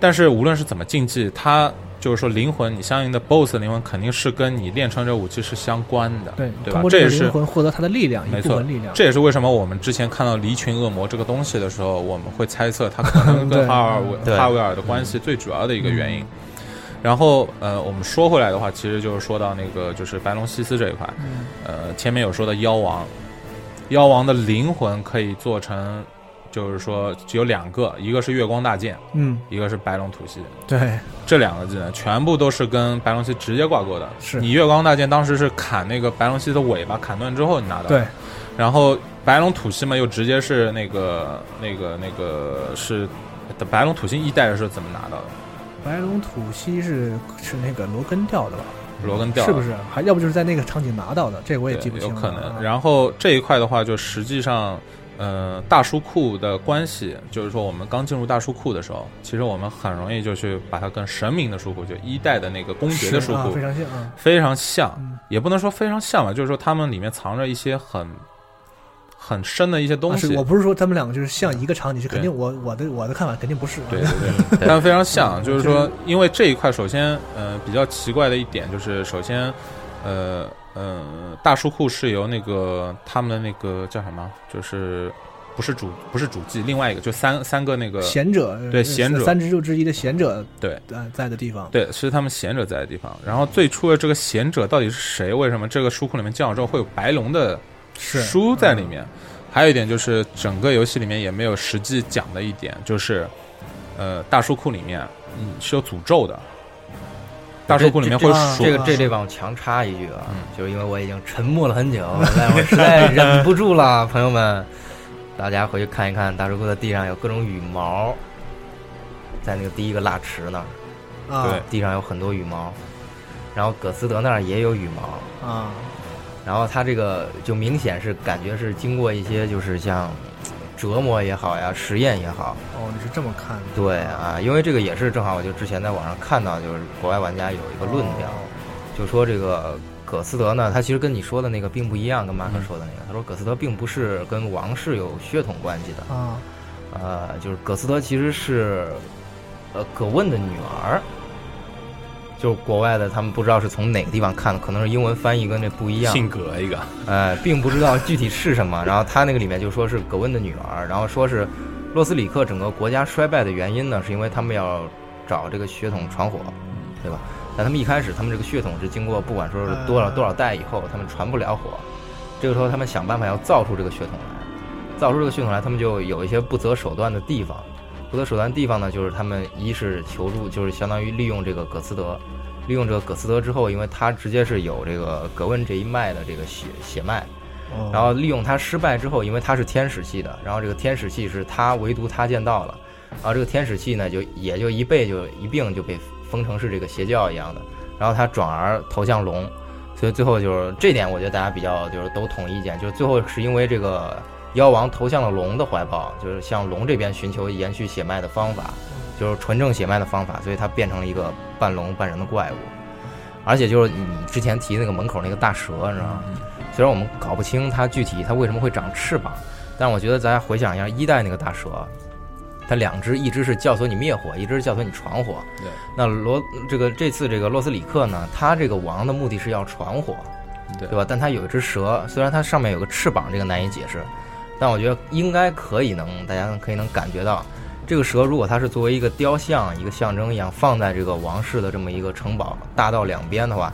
但是无论是怎么禁忌，它就是说灵魂，你相应的 BOSS 的灵魂肯定是跟你练成这武器是相关的，对对吧？这也是灵魂获得它的力量，没错。力量。这也是为什么我们之前看到离群恶魔这个东西的时候，我们会猜测它可能跟 [laughs] 哈尔维哈维尔的关系最主要的一个原因。然后，呃，我们说回来的话，其实就是说到那个就是白龙西斯这一块，嗯。呃，前面有说到妖王，妖王的灵魂可以做成，就是说只有两个，一个是月光大剑，嗯，一个是白龙吐息，对，这两个技能全部都是跟白龙溪直接挂钩的。是你月光大剑当时是砍那个白龙溪的尾巴砍断之后你拿到的，对，然后白龙吐息嘛又直接是那个那个那个是白龙吐息一代的时候怎么拿到的？白龙吐息是是那个罗根掉的吧？罗根掉是不是？还要不就是在那个场景拿到的？这个我也记不清了。有可能。啊然后这一块的话，就实际上，呃，大书库的关系，就是说我们刚进入大书库的时候，其实我们很容易就去把它跟神明的书库，就一代的那个公爵的书库啊非常像啊。非常像，嗯也不能说非常像吧，就是说他们里面藏着一些很很深的一些东西。啊我不是说他们两个就是像一个场景，是肯定我我的我的看法肯定不是。对对 [laughs] 对，但非常像，就是说，因为这一块，首先，呃，比较奇怪的一点就是，首先，呃，呃，大书库是由那个他们的那个叫什么，就是不是主不是主祭，另外一个就三三个那个贤者呃对贤者三支柱之一的贤者对呃在的地方。对，是他们贤者在的地方。然后最初的这个贤者到底是谁？为什么这个书库里面进了之后会有白龙的书在里面？还有一点就是整个游戏里面也没有实际讲的一点，就是呃，大书库里面嗯是有诅咒的。大书库里面会这说这个这地方强插一句啊，嗯。就是因为我已经沉默了很久，但我实在忍不住了，朋友们，大家回去看一看大石窟的地上有各种羽毛，在那个第一个蜡池那儿，啊对地上有很多羽毛，然后葛斯德那儿也有羽毛，啊，然后他这个就明显是感觉是经过一些就是像折磨也好呀，实验也好，哦，你是这么看的？对啊，因为这个也是正好，我就之前在网上看到，就是国外玩家有一个论调，哦。就说这个葛斯德呢，他其实跟你说的那个并不一样，跟马克说的那个，他说葛斯德并不是跟王室有血统关系的，啊，呃，就是葛斯德其实是呃葛问的女儿。就是国外的，他们不知道是从哪个地方看的，可能是英文翻译跟这不一样。性格一个，呃，并不知道具体是什么。然后他那个里面就说是格温的女儿，然后说是洛斯里克整个国家衰败的原因呢，是因为他们要找这个血统传火，对吧？但他们一开始，他们这个血统是经过不管说是多少多少代以后，他们传不了火，这个时候他们想办法要造出这个血统来，造出这个血统来，他们就有一些不择手段的地方。不择手段的地方呢，就是他们一是求助，就是相当于利用这个葛斯德，利用这个葛斯德之后，因为他直接是有这个葛温这一脉的这个血血脉，哦。然后利用他失败之后，因为他是天使系的，然后这个天使系是他唯独他见到了，然后这个天使系呢就也就一被就一并就被封成是这个邪教一样的，然后他转而投向龙，所以最后就是这点，我觉得大家比较就是都统一意见，就是最后是因为这个妖王投向了龙的怀抱，就是向龙这边寻求延续血脉的方法，就是纯正血脉的方法，所以他变成了一个半龙半人的怪物。而且就是你之前提那个门口那个大蛇，你知道吗？虽然我们搞不清它具体它为什么会长翅膀，但我觉得大家回想一下一代那个大蛇，它两只，一只是教唆你灭火，一只是教唆你传火。对，那罗这个这次这个洛斯里克呢，他这个王的目的是要传火，对对吧？但他有一只蛇，虽然它上面有个翅膀，这个难以解释，但我觉得应该可以能，大家可以能感觉到，这个蛇如果它是作为一个雕像、一个象征一样放在这个王室的这么一个城堡大道两边的话，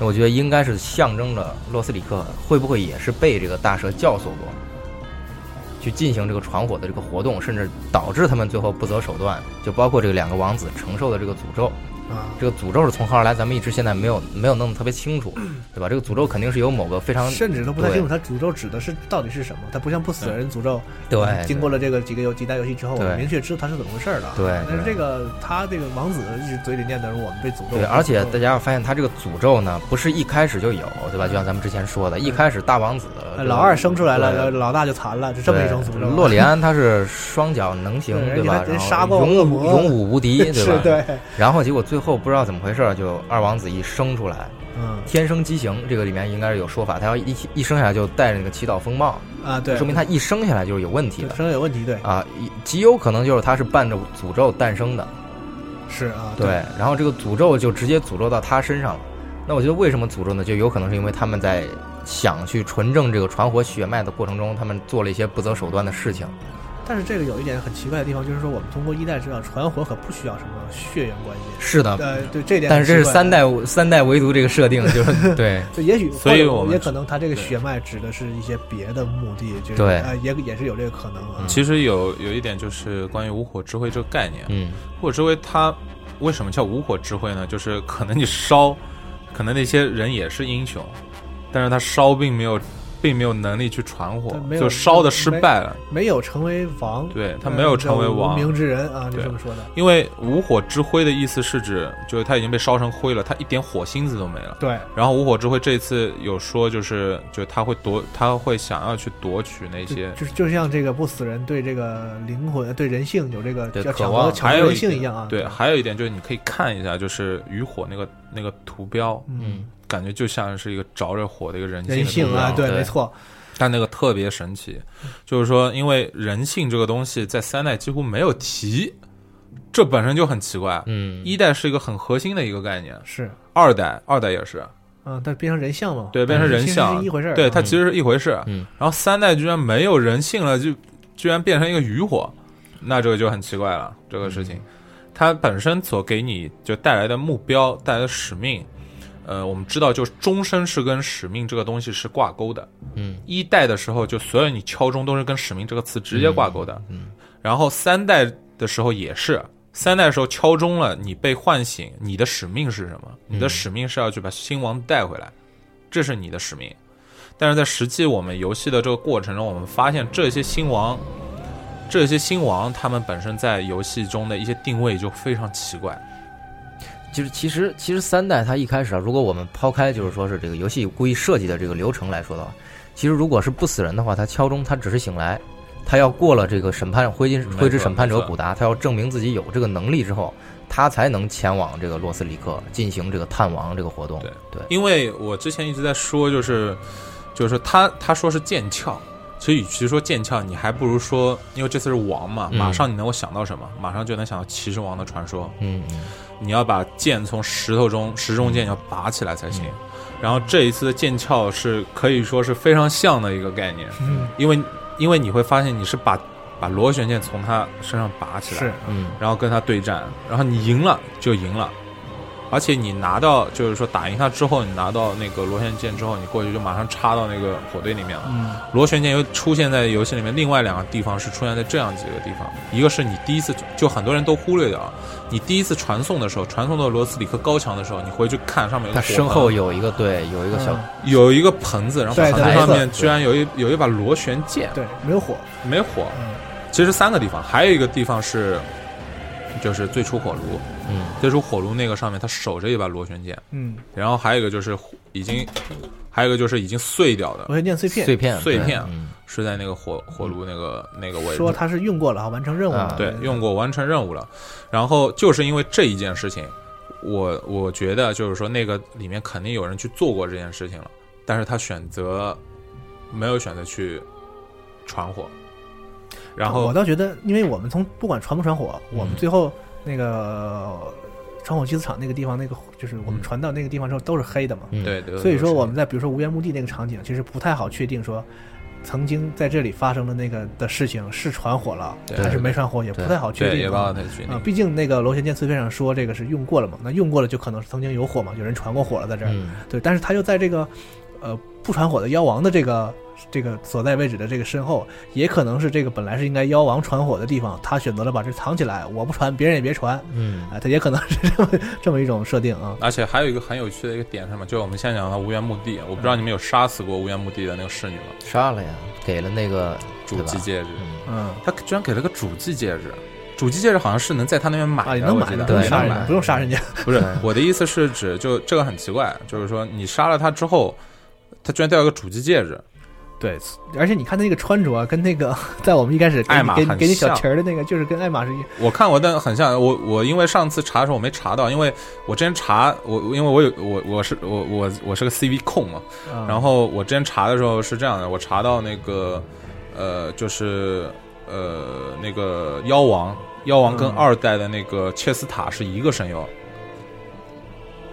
那我觉得应该是象征着洛斯里克会不会也是被这个大蛇教唆过，去进行这个传火的这个活动，甚至导致他们最后不择手段，就包括这个两个王子承受的这个诅咒。啊，这个诅咒是从何而来，咱们一直现在没有没有弄得特别清楚，对吧？这个诅咒肯定是有某个非常甚至都不太清楚他诅咒指的是到底是什么。他不像不死人诅咒，对，经过了这个几个游几代游戏之后，我们明确知道他是怎么回事了。对但是这个他这个王子一直嘴里念的是我们被诅咒。对，而且大家要发现，他这个诅咒呢，不是一开始就有，对吧？就像咱们之前说的，一开始大王子呃老二生出来了，对老大就残了，就这么一种诅咒。洛里安他是双脚能行，对吧？人然后杀过勇武魔勇武无敌，[laughs] 对吧？对。然后结果最后不知道怎么回事，就二王子一生出来，嗯，天生畸形，这个里面应该是有说法，他要一一生下来就戴着那个祈祷风帽啊，对，说明他一生下来就是有问题的，生有问题，对啊，极有可能就是他是伴着诅咒诞生的，是啊，对，然后这个诅咒就直接诅咒到他身上了。那我觉得为什么诅咒呢？就有可能是因为他们在想去纯正这个传火血脉的过程中，他们做了一些不择手段的事情。但是这个有一点很奇怪的地方，就是说我们通过一代知道传火可不需要什么血缘关系。是的，呃，对这点。但是这是三代三代唯独这个设定，就是 [laughs] 对。就也许，所以我们也可能他这个血脉指的是一些别的目的，就是对，呃，也也是有这个可能啊。其实有有一点就是关于无火之辉这个概念，嗯，无火之辉它为什么叫无火之辉呢？就是可能你烧，可能那些人也是英雄，但是他烧并没有。并没有能力去传火，就烧的失败了，没有成为王。对他没有成为王，无名之人啊，就这么说的。因为无火之灰的意思是指，就是他已经被烧成灰了，他一点火星子都没了。对。然后无火之灰这次有说，就是就他会夺，他会想要去夺取那些，就是就像这个不死人对这个灵魂、对人性有这个渴抢夺、抢夺人性一样啊。对，还有一点就是你可以看一下，就是余火那个那个图标，嗯。感觉就像是一个着着火的一个人性人性啊，对，没错。但那个特别神奇，就是说，因为人性这个东西在三代几乎没有提，这本身就很奇怪。嗯，一代是一个很核心的一个概念，是二代，二代也是。嗯，但变成人像嘛？对，变成人像是一回事。对，它其实是一回事。嗯，然后三代居然没有人性了，就居然变成一个余火，那这个就很奇怪了。这个事情，它本身所给你就带来的目标、带来的使命。呃，我们知道，就是终身是跟使命这个东西是挂钩的。嗯，一代的时候，就所有你敲钟都是跟使命这个词直接挂钩的。嗯，然后三代的时候也是，三代的时候敲钟了，你被唤醒，你的使命是什么？你的使命是要去把新王带回来，这是你的使命。但是在实际我们游戏的这个过程中，我们发现这些新王，这些新王他们本身在游戏中的一些定位就非常奇怪。就是其实其实三代它一开始啊，如果我们抛开就是说是这个游戏故意设计的这个流程来说的话，其实如果是不死人的话，他敲钟他只是醒来，他要过了这个审判灰金灰之审判者古达，他要证明自己有这个能力之后，他才能前往这个洛斯里克进行这个探王这个活动。对对，因为我之前一直在说，就是就是他他说是剑鞘。其实，与其说剑鞘，你还不如说，因为这次是王嘛，马上你能够想到什么？马上就能想到骑士王的传说。嗯，你要把剑从石头中石中剑要拔起来才行。然后这一次的剑鞘是可以说是非常像的一个概念，嗯，因为因为你会发现你是把把螺旋剑从他身上拔起来，是，嗯，然后跟他对战，然后你赢了就赢了。而且你拿到，就是说打赢他之后，你拿到那个螺旋剑之后，你过去就马上插到那个火堆里面了。嗯，螺旋剑又出现在游戏里面，另外两个地方是出现在这样几个地方，一个是你第一次就很多人都忽略掉，你第一次传送的时候，传送到罗斯里克高墙的时候，你回去看上面有它身后有一个对，有一个小、嗯、有一个盆子，然后盆子上面居然有一有一把螺旋剑，对，没有火，没火。嗯，其实三个地方，还有一个地方是。就是最初火炉，嗯，最初火炉那个上面，他守着一把螺旋剑，嗯，然后还有一个就是已经，还有一个就是已经碎掉的螺旋剑碎片，碎片，碎片嗯、是在那个火火炉那个那个位置，说他是用过了，完成任务了，啊、对，用过完成任务了，然后就是因为这一件事情，我我觉得就是说那个里面肯定有人去做过这件事情了，但是他选择没有选择去传火。然后我倒觉得，因为我们从不管传不传火，嗯、我们最后那个传火祭祀场那个地方，那个就是我们传到那个地方之后都是黑的嘛。嗯、对对。所以说我们在比如说无缘墓地那个场景，其实不太好确定说曾经在这里发生的那个的事情是传火了还是没传火，也不太好确定。也不好确定啊。毕竟那个螺旋剑碎片上说这个是用过了嘛，那用过了就可能是曾经有火嘛，有人传过火了在这儿。嗯、对，但是他又在这个呃不传火的妖王的这个。这个所在位置的这个身后，也可能是这个本来是应该妖王传火的地方，他选择了把这藏起来，我不传，别人也别传，嗯啊，他也可能是这么这么一种设定啊。而且还有一个很有趣的一个点是什么？就是我们现在讲到无缘墓地，我不知道你们有杀死过无缘墓地的那个侍女吗？杀了呀，给了那个主对吧祭戒指，嗯，他居然给了个主祭戒指。主机戒指好像是能在他那边买的，啊，也能买的，对杀不用杀人家。不是我的意思是指，就这个很奇怪，就是说你杀了他之后，他居然掉一个主机戒指，对，而且你看他那个穿着啊，跟那个 [laughs] 在我们一开始给艾玛给你给你小像。旗儿的那个，就是跟艾玛是一我看过，但很像我我因为上次查的时候我没查到，因为我之前查我因为我有我我是我我我是个 CV 控嘛，啊然后我之前查的时候是这样的，我查到那个呃就是呃那个妖王妖王跟嗯。二代的那个切斯塔是一个声优，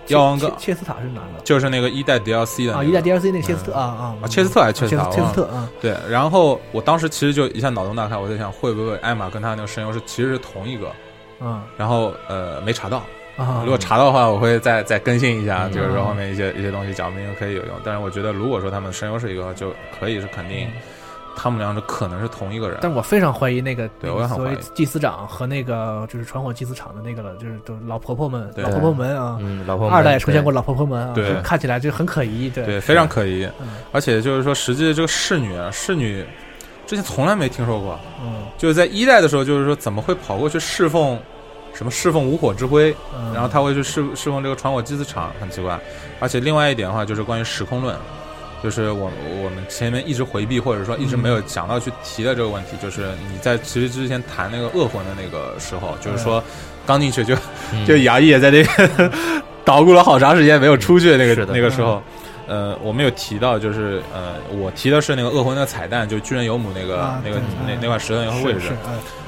妖王哥切切斯塔是哪个？就是那个一代 DLC 的、那个、啊，一代 DLC 那个切斯特啊啊啊切斯特还是切斯塔切斯特啊，对，然后我当时其实就一下脑洞大开，我在想会不会艾玛跟他那个声优是其实是同一个，嗯。然后呃没查到，啊，如果查到的话，我会再再更新一下，嗯就是说后面一些一些东西讲不定可以有用。但是我觉得，如果说他们声优是一个，就可以是肯定，他们两者可能是同一个人。但我非常怀疑那个对我也很怀疑。祭司长和那个就是传火祭司厂的那个了，就是都老婆婆们，对。老婆婆们啊，嗯，老婆们二代也出现过老婆婆们啊，对。就看起来就很可疑，对。对，非常可疑。嗯。而且就是说，实际这个侍女啊，侍女之前从来没听说过，嗯。就是在一代的时候，就是说怎么会跑过去侍奉什么侍奉无火之辉，嗯，然后他会去侍侍奉这个传火祭司场，很奇怪。而且另外一点的话，就是关于时空论，就是我我们前面一直回避或者说一直没有想到去提的这个问题，就是你在其实之前谈那个恶魂的那个时候，就是说刚进去就嗯。[laughs] 就牙医也在那边 [laughs] 捣鼓了好长时间没有出去那个那个时候。呃，我们有提到，就是呃，我提的是那个恶魂那个彩蛋，就巨人游母那个、那个那那块石头那个位置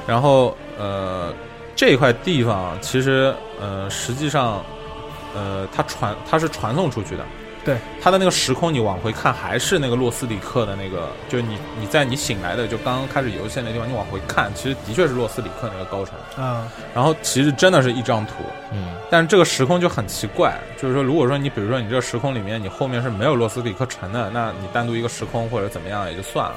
然后呃，这块地方其实呃，实际上呃，它传它是传送出去的。对，它的那个时空，你往回看还是那个洛斯里克的那个，就是你你在你醒来的就刚刚开始游戏那地方，你往回看，其实的确是洛斯里克那个高层。啊，然后其实真的是一张图，嗯但是这个时空就很奇怪，就是说，如果说你比如说你这个时空里面你后面是没有洛斯里克城的，那你单独一个时空或者怎么样也就算了。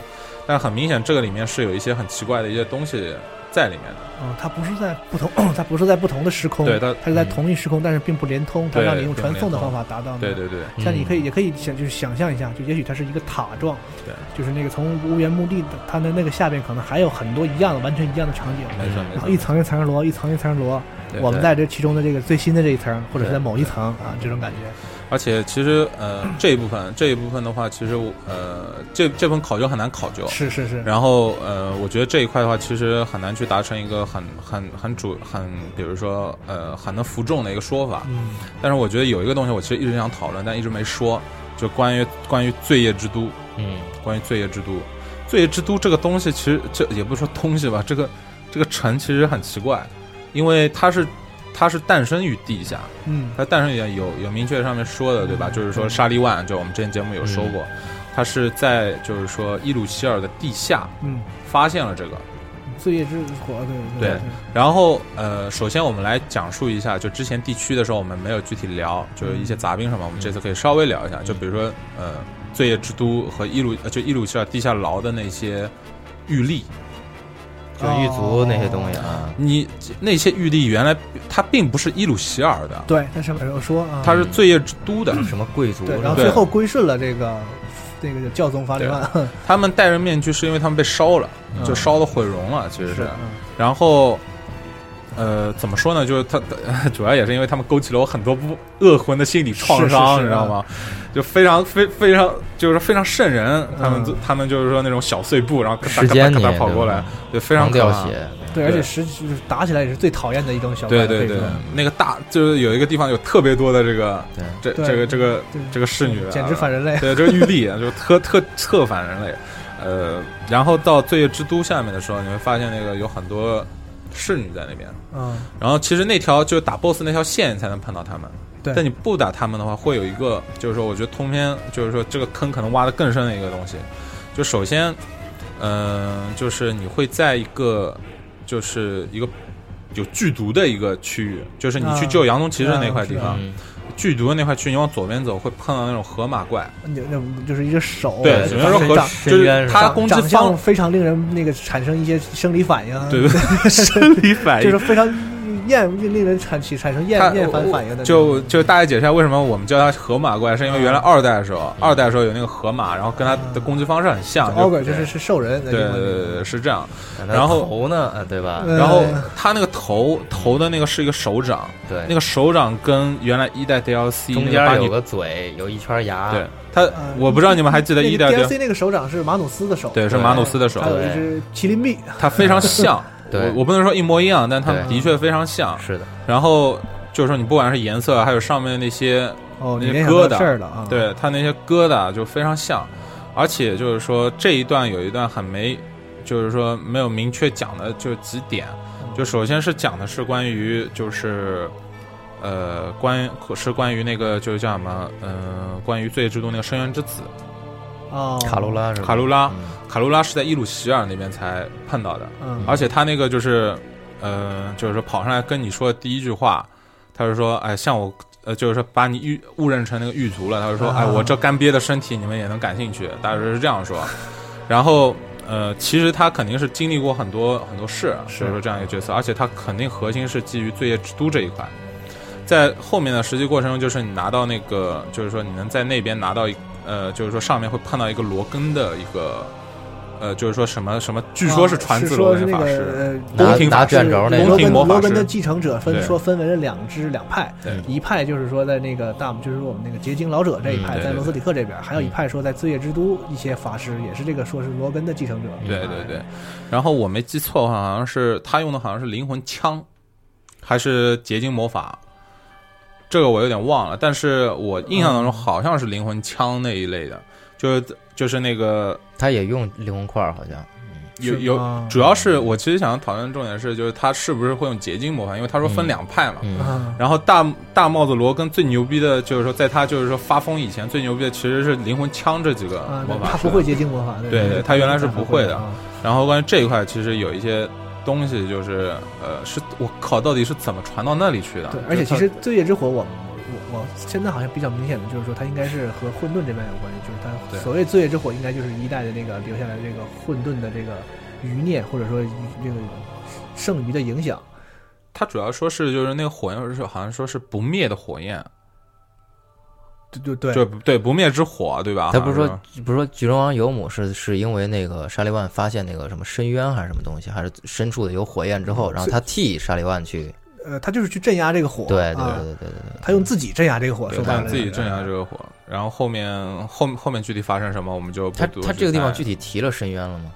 但很明显，这个里面是有一些很奇怪的一些东西在里面的。嗯，它不是在不同，[coughs] 它不是在不同的时空，对它它是在同一时空，但是并不连通，它让你用传送的方法达到。对对对，像你可以也可以想就是想象一下，就也许它是一个塔状，对，就是那个从无源墓地的它的那个下边可能还有很多一样的完全一样的场景，没错然后一层一层摞，一层一层摞，我们在这其中的这个最新的这一层，或者是在某一层啊，这种感觉。而且其实呃 [clears throat] 这一部分这一部分的话，其实我呃这这份考究很难考究。是是是，然后呃，我觉得这一块的话，其实很难去达成一个很很很主很，比如说呃很能服众的一个说法。嗯。但是我觉得有一个东西，我其实一直想讨论，但一直没说，就关于关于罪业之都，嗯。关于罪业之都，罪业之都这个东西，其实这也不是说东西吧，这个这个城其实很奇怪，因为它是它是诞生于地下，嗯。它诞生于有有明确上面说的，对吧？就是说沙利万，就我们之前节目有说过，它是在就是说伊鲁希尔的地下嗯，发现了这个。罪业之火，对对。然后呃，首先我们来讲述一下，就之前地区的时候我们没有具体聊，就是一些杂兵什么，我们这次可以稍微聊一下，就比如说呃，罪业之都和伊鲁呃就伊鲁希尔地下牢的那些狱吏。就是狱卒那些东西啊，你那些玉帝原来他并不是伊鲁希尔的，对，他上面有说啊，他是罪业之都的。什么贵族？对，然后最后归顺了这个这个教宗法里曼，他们戴着面具是因为他们被烧了，嗯。就烧的毁容了，其实是。然后，呃，怎么说呢？就是他 [laughs] 主要也是因为他们勾起了我很多不恶魂的心理创伤，是是是你知道吗？就非常非非常就是非常瘆人，他们、嗯他们就是说那种小碎步，然后咔时间嗒咔嗒咔你跑过来，对，非常掉血，对，而且对实就是打起来也是最讨厌的一种小对对对怪的配置，那个大就是有一个地方有特别多的这个对。这这个这个这个侍女啊，简直反人类。对，这个玉帝啊，就特特特反人类。呃，然后到罪业之都下面的时候，你会发现那个有很多侍女在那边。嗯，然后其实那条就是打 BOSS 那条线才能碰到他们。对但你不打他们的话，会有一个，就是说，我觉得通篇就是说这个坑可能挖的更深的一个东西。就首先，嗯、就是你会在一个就是一个有剧毒的一个区域，就是你去啊救洋葱骑士那块地啊方，嗯剧毒的那块区域，你往左边走会碰到那种河马怪，那那就是一只手，对，只能说和长就是它攻击方，非常令人那个产生一些生理反应，对对，[laughs] 生理反应。就是非常厌令人产起产生厌厌烦反应的。就就大概解释一下为什么我们叫它河马怪，是因为原来二代的时候，二代的时候有那个河马，然后跟它的攻击方式很像，就 ogre 就是是兽人，对对对对是这样。然后头呢，对吧？然后它那个头头的那个是一个手掌，对，那个手掌跟原来一代 DLC 中间有个嘴，有一圈牙，对它呃，我不知道你们还记得一代 DLC 那个手掌是马努斯的手，对是马努斯的手还，有一只麒麟臂，它非常像。对我我不能说一模一样，但它们的确非常像。是的，然后就是说，你不管是颜色，还有上面那些哦，那些疙瘩了啊，对它那些疙瘩就非常像，而且就是说这一段有一段很没，就是说没有明确讲的就几点，就首先是讲的是关于就是。呃，关于是关于那个就是叫什么？呃，关于罪恶之都那个深渊之子哦，卡罗拉是吧？卡罗拉，嗯卡罗拉是在伊鲁希尔那边才碰到的，嗯，而且他那个就是，呃，就是说跑上来跟你说的第一句话，他就说，哎，像我，呃，就是说把你误误认成那个狱卒了，他就说，啊哎，我这干瘪的身体你们也能感兴趣，大致是这样说。然后，呃，其实他肯定是经历过很多很多事，所以说这样一个角色，而且他肯定核心是基于罪业之都这一块。在后面的实际过程中，就是你拿到那个，就是说你能在那边拿到一，呃，就是说上面会碰到一个罗根的一个，呃，就是说什么什么，据说是传自罗啊是说是那根法师。宫廷法师卷轴那个宫廷罗根魔法师罗根的继承者分说分为了两支两派对，一派就是说在那个大，就是说我们那个结晶老者这一派，在罗斯里克这边，还有一派说在罪业之都一些法师也是这个说是罗根的继承者。对对对，然后我没记错的话，好像是他用的好像是灵魂枪，还是结晶魔法，这个我有点忘了，但是我印象当中好像是灵魂枪那一类的，就是就是那个他也用灵魂块儿，好像。有有，主要是我其实想讨论的重点是，就是他是不是会用结晶魔法，因为他说分两派嘛。然后大大帽子罗跟最牛逼的就是说，在他就是说发疯以前最牛逼的其实是灵魂枪这几个啊魔法师他不会结晶魔法，对对他原来是不会的。啊然后关于这一块，其实有一些东西，就是呃，是我靠，到底是怎么传到那里去的？对，而且其实罪业之火，我我我现在好像比较明显的就是说，它应该是和混沌这边有关系，就是它所谓罪业之火，应该就是一代的那个留下来这个混沌的这个余孽，或者说这个剩余的影响。它主要说是就是那个火焰是好像说是不灭的火焰，对对。对，就对不灭之火，对吧？他不是说不是说巨龙王尤姆是是因为那个沙利万发现那个什么深渊还是什么东西，还是深处的有火焰之后，然后他替沙利万去，呃，他就是去镇压这个火，对对啊对对对对，他用自己镇压这个火，对说白了他自己镇压这个火，然后后面后后面具体发生什么，我们就他他这个地方具体提了深渊了吗？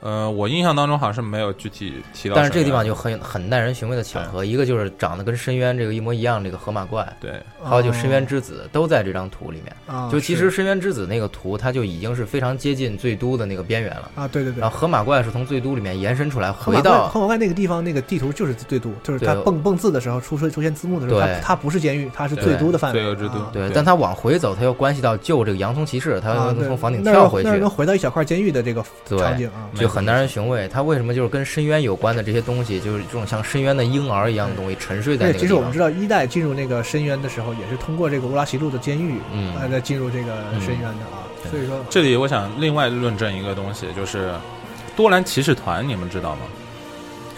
呃，我印象当中好像是没有具体提到，但是这个地方就很很耐人寻味的巧合，一个就是长得跟深渊这个一模一样这个河马怪，对还有就深渊之子都在这张图里面。啊，就其实深渊之子那个图，它就已经是非常接近最都的那个边缘了。啊，对对对然。后河马怪是从最都里面延伸出来，河马怪回到河马怪那个地方，那个地图就是最都，就是对他蹦蹦字的时候出出出现字幕的时候，对它它不是监狱，它是最都的范围。罪恶之都啊对，但它往回走，它又关系到救这个洋葱骑士，他啊，对又能从房顶跳回去那儿能，回到一小块监狱的这个对场景啊。就很耐人寻味。他为什么就是跟深渊有关的这些东西，就是这种像深渊的婴儿一样的东西沉睡在那对，个其实我们知。道一代进入那个深渊的时候，也是通过这个乌拉齐路的监狱，嗯呃，再进入这个深渊的啊。对所以说，这里我想另外论证一个东西，就是多兰骑士团，你们知道吗？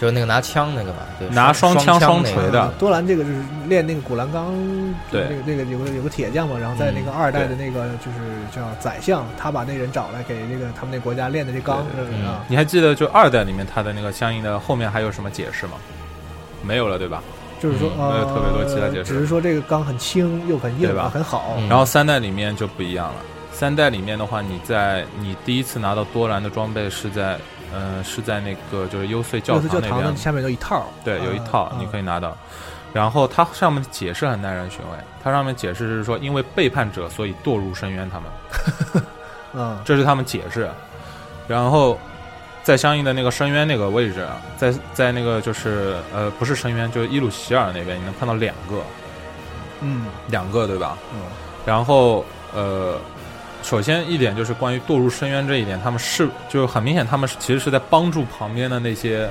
就是那个拿枪那个吧，对，拿双枪双锤的。啊多兰这个就是练那个古兰钢，对那个那个有个有个铁匠嘛，然后在那个嗯二代的那个就是叫宰相，他把那人找来给那个他们那国家练的这钢啊，你还记得就二代里面他的那个相应的后面还有什么解释吗？没有了，对吧？就是说嗯。没有呃，特别多其他解释。只是说这个钢很轻又很硬对吧？啊，很好。嗯。然后三代里面就不一样了。三代里面的话，你在你第一次拿到多兰的装备是在，呃，是在那个就是幽邃教堂那边，下面有一套，对，有一啊套啊你可以拿到。然后它上面的解释很耐人寻味，它上面解释是说，因为背叛者，所以堕入深渊。他们 [laughs] 嗯这是他们解释。然后在相应的那个深渊那个位置啊，在在那个就是呃不是深渊，就是伊鲁希尔那边，你能看到两个，嗯两个对吧？嗯然后呃，首先一点就是关于堕入深渊这一点，他们是就很明显，他们是其实是在帮助旁边的那些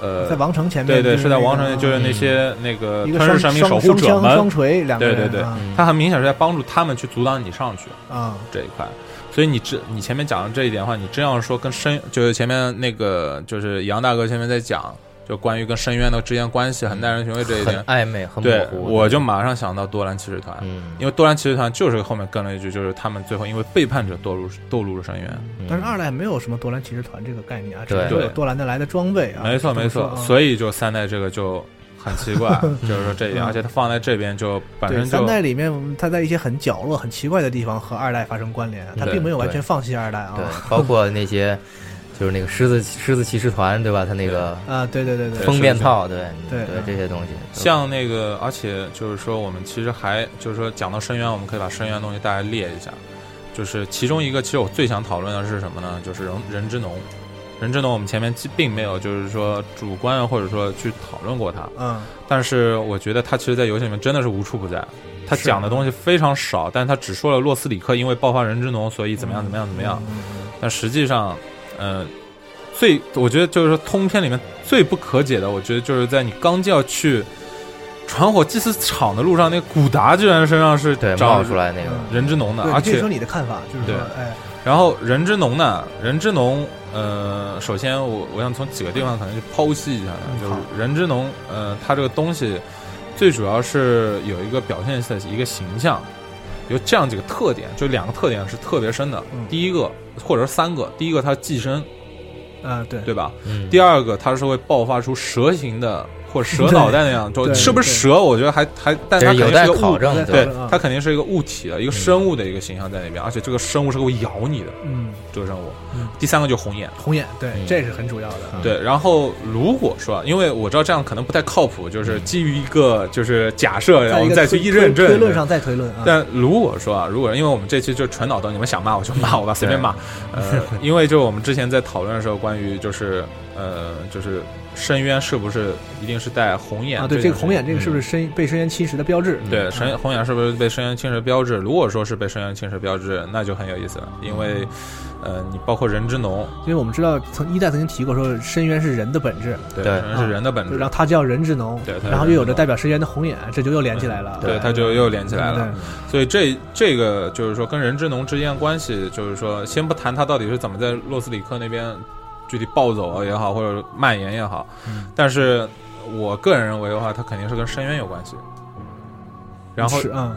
呃，在王城前面对对，是在王城，就是那嗯些那个吞噬神明守护者们，锤两个对对对他很明显是在帮助他们去阻挡你上去啊，这一块。所以你这你前面讲的这一点的话，你真要说跟深，就是前面那个就是杨大哥前面在讲，就关于跟深渊的之间关系很耐人寻味这一点，暧昧，很模对，糊。我就马上想到多兰骑士团，嗯，因为多兰骑士团就是后面跟了一句，就是他们最后因为背叛者堕入堕入了深渊。嗯。但是二代没有什么多兰骑士团这个概念啊，只有多兰的来的装备啊，没错没错，所以就三代这个就很奇怪，[laughs] 就是说这一点，嗯。而且它放在这边就本身就三代里面，它在一些很角落、很奇怪的地方和二代发生关联，它并没有完全放弃二代啊。对，包括那些就是那个狮子狮子骑士团，对吧？他那个啊，对对对对，封面套，对对对这些东西，像那个，而且就是说，我们其实还就是说，讲到深渊，我们可以把深渊的东西大概列一下。就是其中一个，其实我最想讨论的是什么呢？就是人人之农。人之农，我们前面既并没有就是说主观或者说去讨论过它，嗯，但是我觉得它其实，在游戏里面真的是无处不在。他讲的东西非常少，但他只说了洛斯里克因为爆发人之农，所以怎么样怎么样怎么样。但实际上，呃，最我觉得就是说通篇里面最不可解的，我觉得就是在你刚就要去传火祭祀场的路上，那个古达居然身上是冒出来那个，人之农的，而且说你的看法，就是说，对哎，然后人之农呢，人之农，呃，首先我我想从几个地方可能去剖析一下呢，就是人之农，呃，它这个东西最主要是有一个表现的一个形象，有这样几个特点，就两个特点是特别深的。嗯第一个或者是三个，第一个它寄生，啊，对，对吧？嗯，第二个它是会爆发出蛇形的或者蛇脑袋那样，就是不是蛇？我觉得还还，但它肯定是有待定是个物。考证的，对它肯定是一个物体的一个生物的一个形象在那边，而且这个生物是会咬你的，嗯，这个生物嗯。第三个就是红眼，红眼，对，嗯这是很主要的。对。然后如果说，因为我知道这样可能不太靠谱，就是基于一个就是假设，然后再去推一认证推推论上再推论啊。但如果说啊，如果因为我们这期就纯脑洞，你们想骂我就骂我吧，随便骂。呃，[laughs] 因为就我们之前在讨论的时候，关于就是呃，就是深渊是不是一定是带红眼啊，对，这个红眼这个嗯是不是深被深渊侵蚀的标志？对，深红眼是不是被深渊侵蚀标志？如果说是被深渊侵蚀标志，那就很有意思了，因为，呃，你包括人之农，因为我们知道曾一代曾经提过说深渊是人的本质，对，是人的本质，然后它叫人之农，对然后又有着代表深渊的红眼，这就又连起来了。对，它就又连起来对了。所以这这个就是说跟人之农之间的关系，就是说先不谈它到底是怎么在洛斯里克那边具体暴走也好，或者蔓延也好，嗯但是我个人认为的话，它肯定是跟深渊有关系。然后嗯，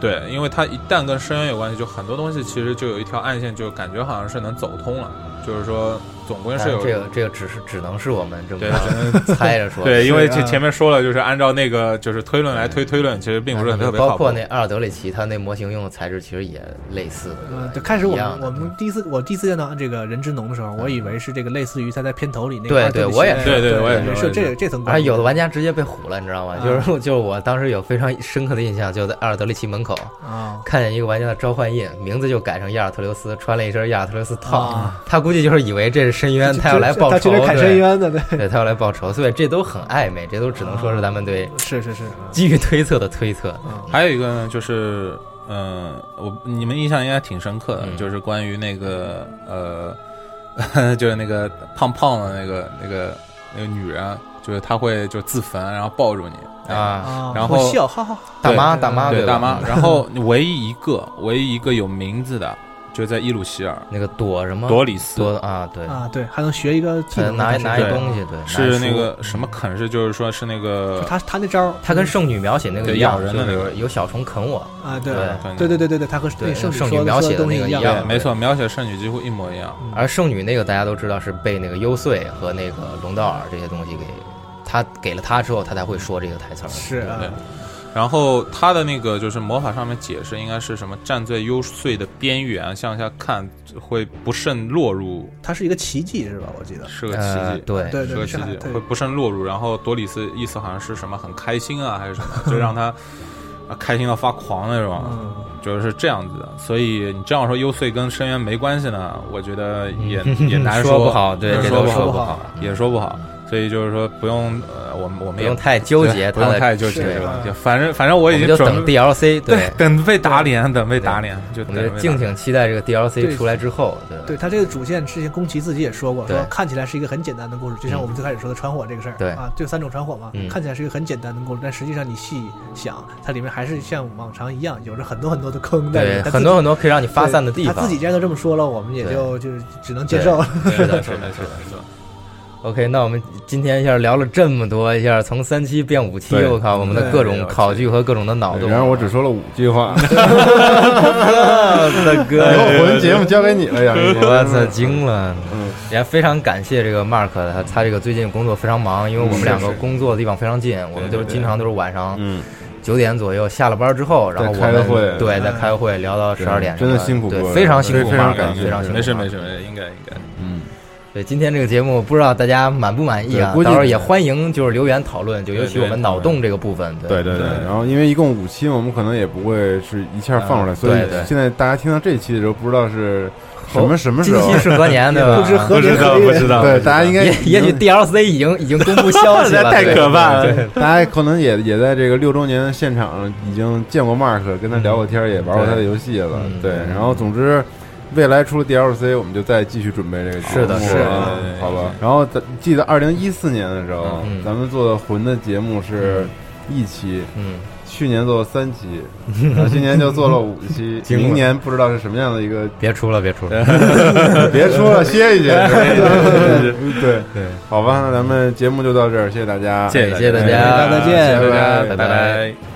对，因为它一旦跟深渊有关系，就很多东西其实就有一条暗线，就感觉好像是能走通了。就是说，总归是有这个这个只是只能是我们这么 [laughs] 猜着说，对，因为前前面说了，就是按照那个就是推论来推推论，其实并不是很特别。包括那阿尔德里奇，他那模型用的材质其实也类似的。呃，对，开始我们我们第一次我第一次见到这个人之农的时候，我以为是这个类似于他在片头里那个对对我也是。对对对我也是这这层关系。而有的玩家直接被唬了，你知道吗？啊。就是就是我当时有非常深刻的印象，就在阿尔德里奇门口啊。看见一个玩家的召唤印，名字就改成亚尔特留斯，穿了一身亚尔特留斯套，啊。他估计就是以为这是深渊，他要来报仇，他其实砍深渊的，对，对，他要来报仇，所以这都很暧昧，这都只能说是咱们对是是是，基于推测的推测。还有一个呢，就是嗯、呃我你们印象应该挺深刻的，嗯。就是关于那个呃，[laughs] 就是那个胖胖的那个那个那个女人，就是她会就自焚，然后抱住你啊，然后笑，哈哈，大妈大妈对大妈，[laughs] 然后唯一一个唯一一个有名字的，就在伊鲁希尔。那个朵什么？朵里斯，朵啊，对，啊，对，还能学一个技他能，拿拿一东西，对，是那个什么啃是，就是说是那个他他那招他跟圣女描写那个一样，咬人的有小虫啃我，啊，对。对。对对对对对，他和对圣圣女描写的那个一样，没错，描写圣女几乎一模一样。而圣女那个大家都知道是被那个幽邃和那个龙道尔这些东西给他给了他之后，他才会说这个台词儿。是啊。对，然后他的那个就是魔法上面解释应该是什么，站在幽邃的边缘向下看，会不慎落入，它是一个奇迹是吧？我记得是个奇迹。呃对对是个奇迹会不慎落入。然后多里斯意思好像是什么很开心啊，还是什么，就让他啊开心到发狂那种，嗯就是这样子的。所以你这样说幽邃跟深渊没关系呢，我觉得也嗯 [laughs] 也难说不好对也这说不好，都说不好也说不好。所以就是说不用呃，我们我们也不用太纠结不用太纠结对这个问题。反正反正我我已经准们就等 DLC，对，[laughs] 等被打脸，等被打脸，就我们等被打脸。敬请期待这个 DLC 对出来之后，对。对他这个主线，之前宫崎自己也说过，对。说看起来是一个很简单的故事，就像嗯。我们最开始说的传火这个事儿，对。啊，就三种传火嘛，嗯看起来是一个很简单的故事，但实际上你细想，它里面还是像往常一样，有着很多很多的坑在里对面，他自己很多很多可以让你发散的地方。他自己既然都这么说了，我们也就就就只能接受了。是的，是的 [laughs] 是的，是的。OK，那我们今天一下聊了这么多，一下从三期变五期，我靠，我们的各种考据和各种的脑洞。然后我只说了五句话，[laughs] 大哥，以后魂节目交给你了呀！我操，惊了！嗯，也非常感谢这个 Mark，他他这个最近工作非常忙，因为我们两个工作的地方非常近，我们都经常都是晚上嗯，九点左右下了班之后，然后我们再开个会。对，再开个会聊到十二点真的辛苦对非常辛苦非常 Mark，感谢。非常辛苦，没事没事。没事，应该应该。嗯，对，今天这个节目不知道大家满不满意啊？对估计到时候也欢迎就是留言讨论，就尤其我们脑洞这个部分，对对对。然后因为一共五期，我们可能也不会是一下放出来，嗯所以现在大家听到这期的时候，不知道是什么什么时候今期。是何年对吧？[laughs] 不知何不知道，不知道。对，大家应该也也许 DLC 已经已经公布消息了，[laughs] 太可怕了对大家可能也也在这个六周年现场已经见过 Mark，跟他聊过天，也玩过他的游戏了。嗯对，然后总之，未来出了 DLC，我们就再继续准备这个节目。是的。是的好吧。然后咱记得二零一四年的时候嗯，咱们做的魂的节目是一期，嗯，去年做了三期，[laughs] 然后今年就做了五期，明年不知道是什么样的一个，别出了，别出了，[laughs] 别出了，歇一歇。[laughs] 对。对。对，好吧，那咱们节目就到这儿，谢谢大家，谢谢大家。大大家。家，再见拜拜。拜拜拜。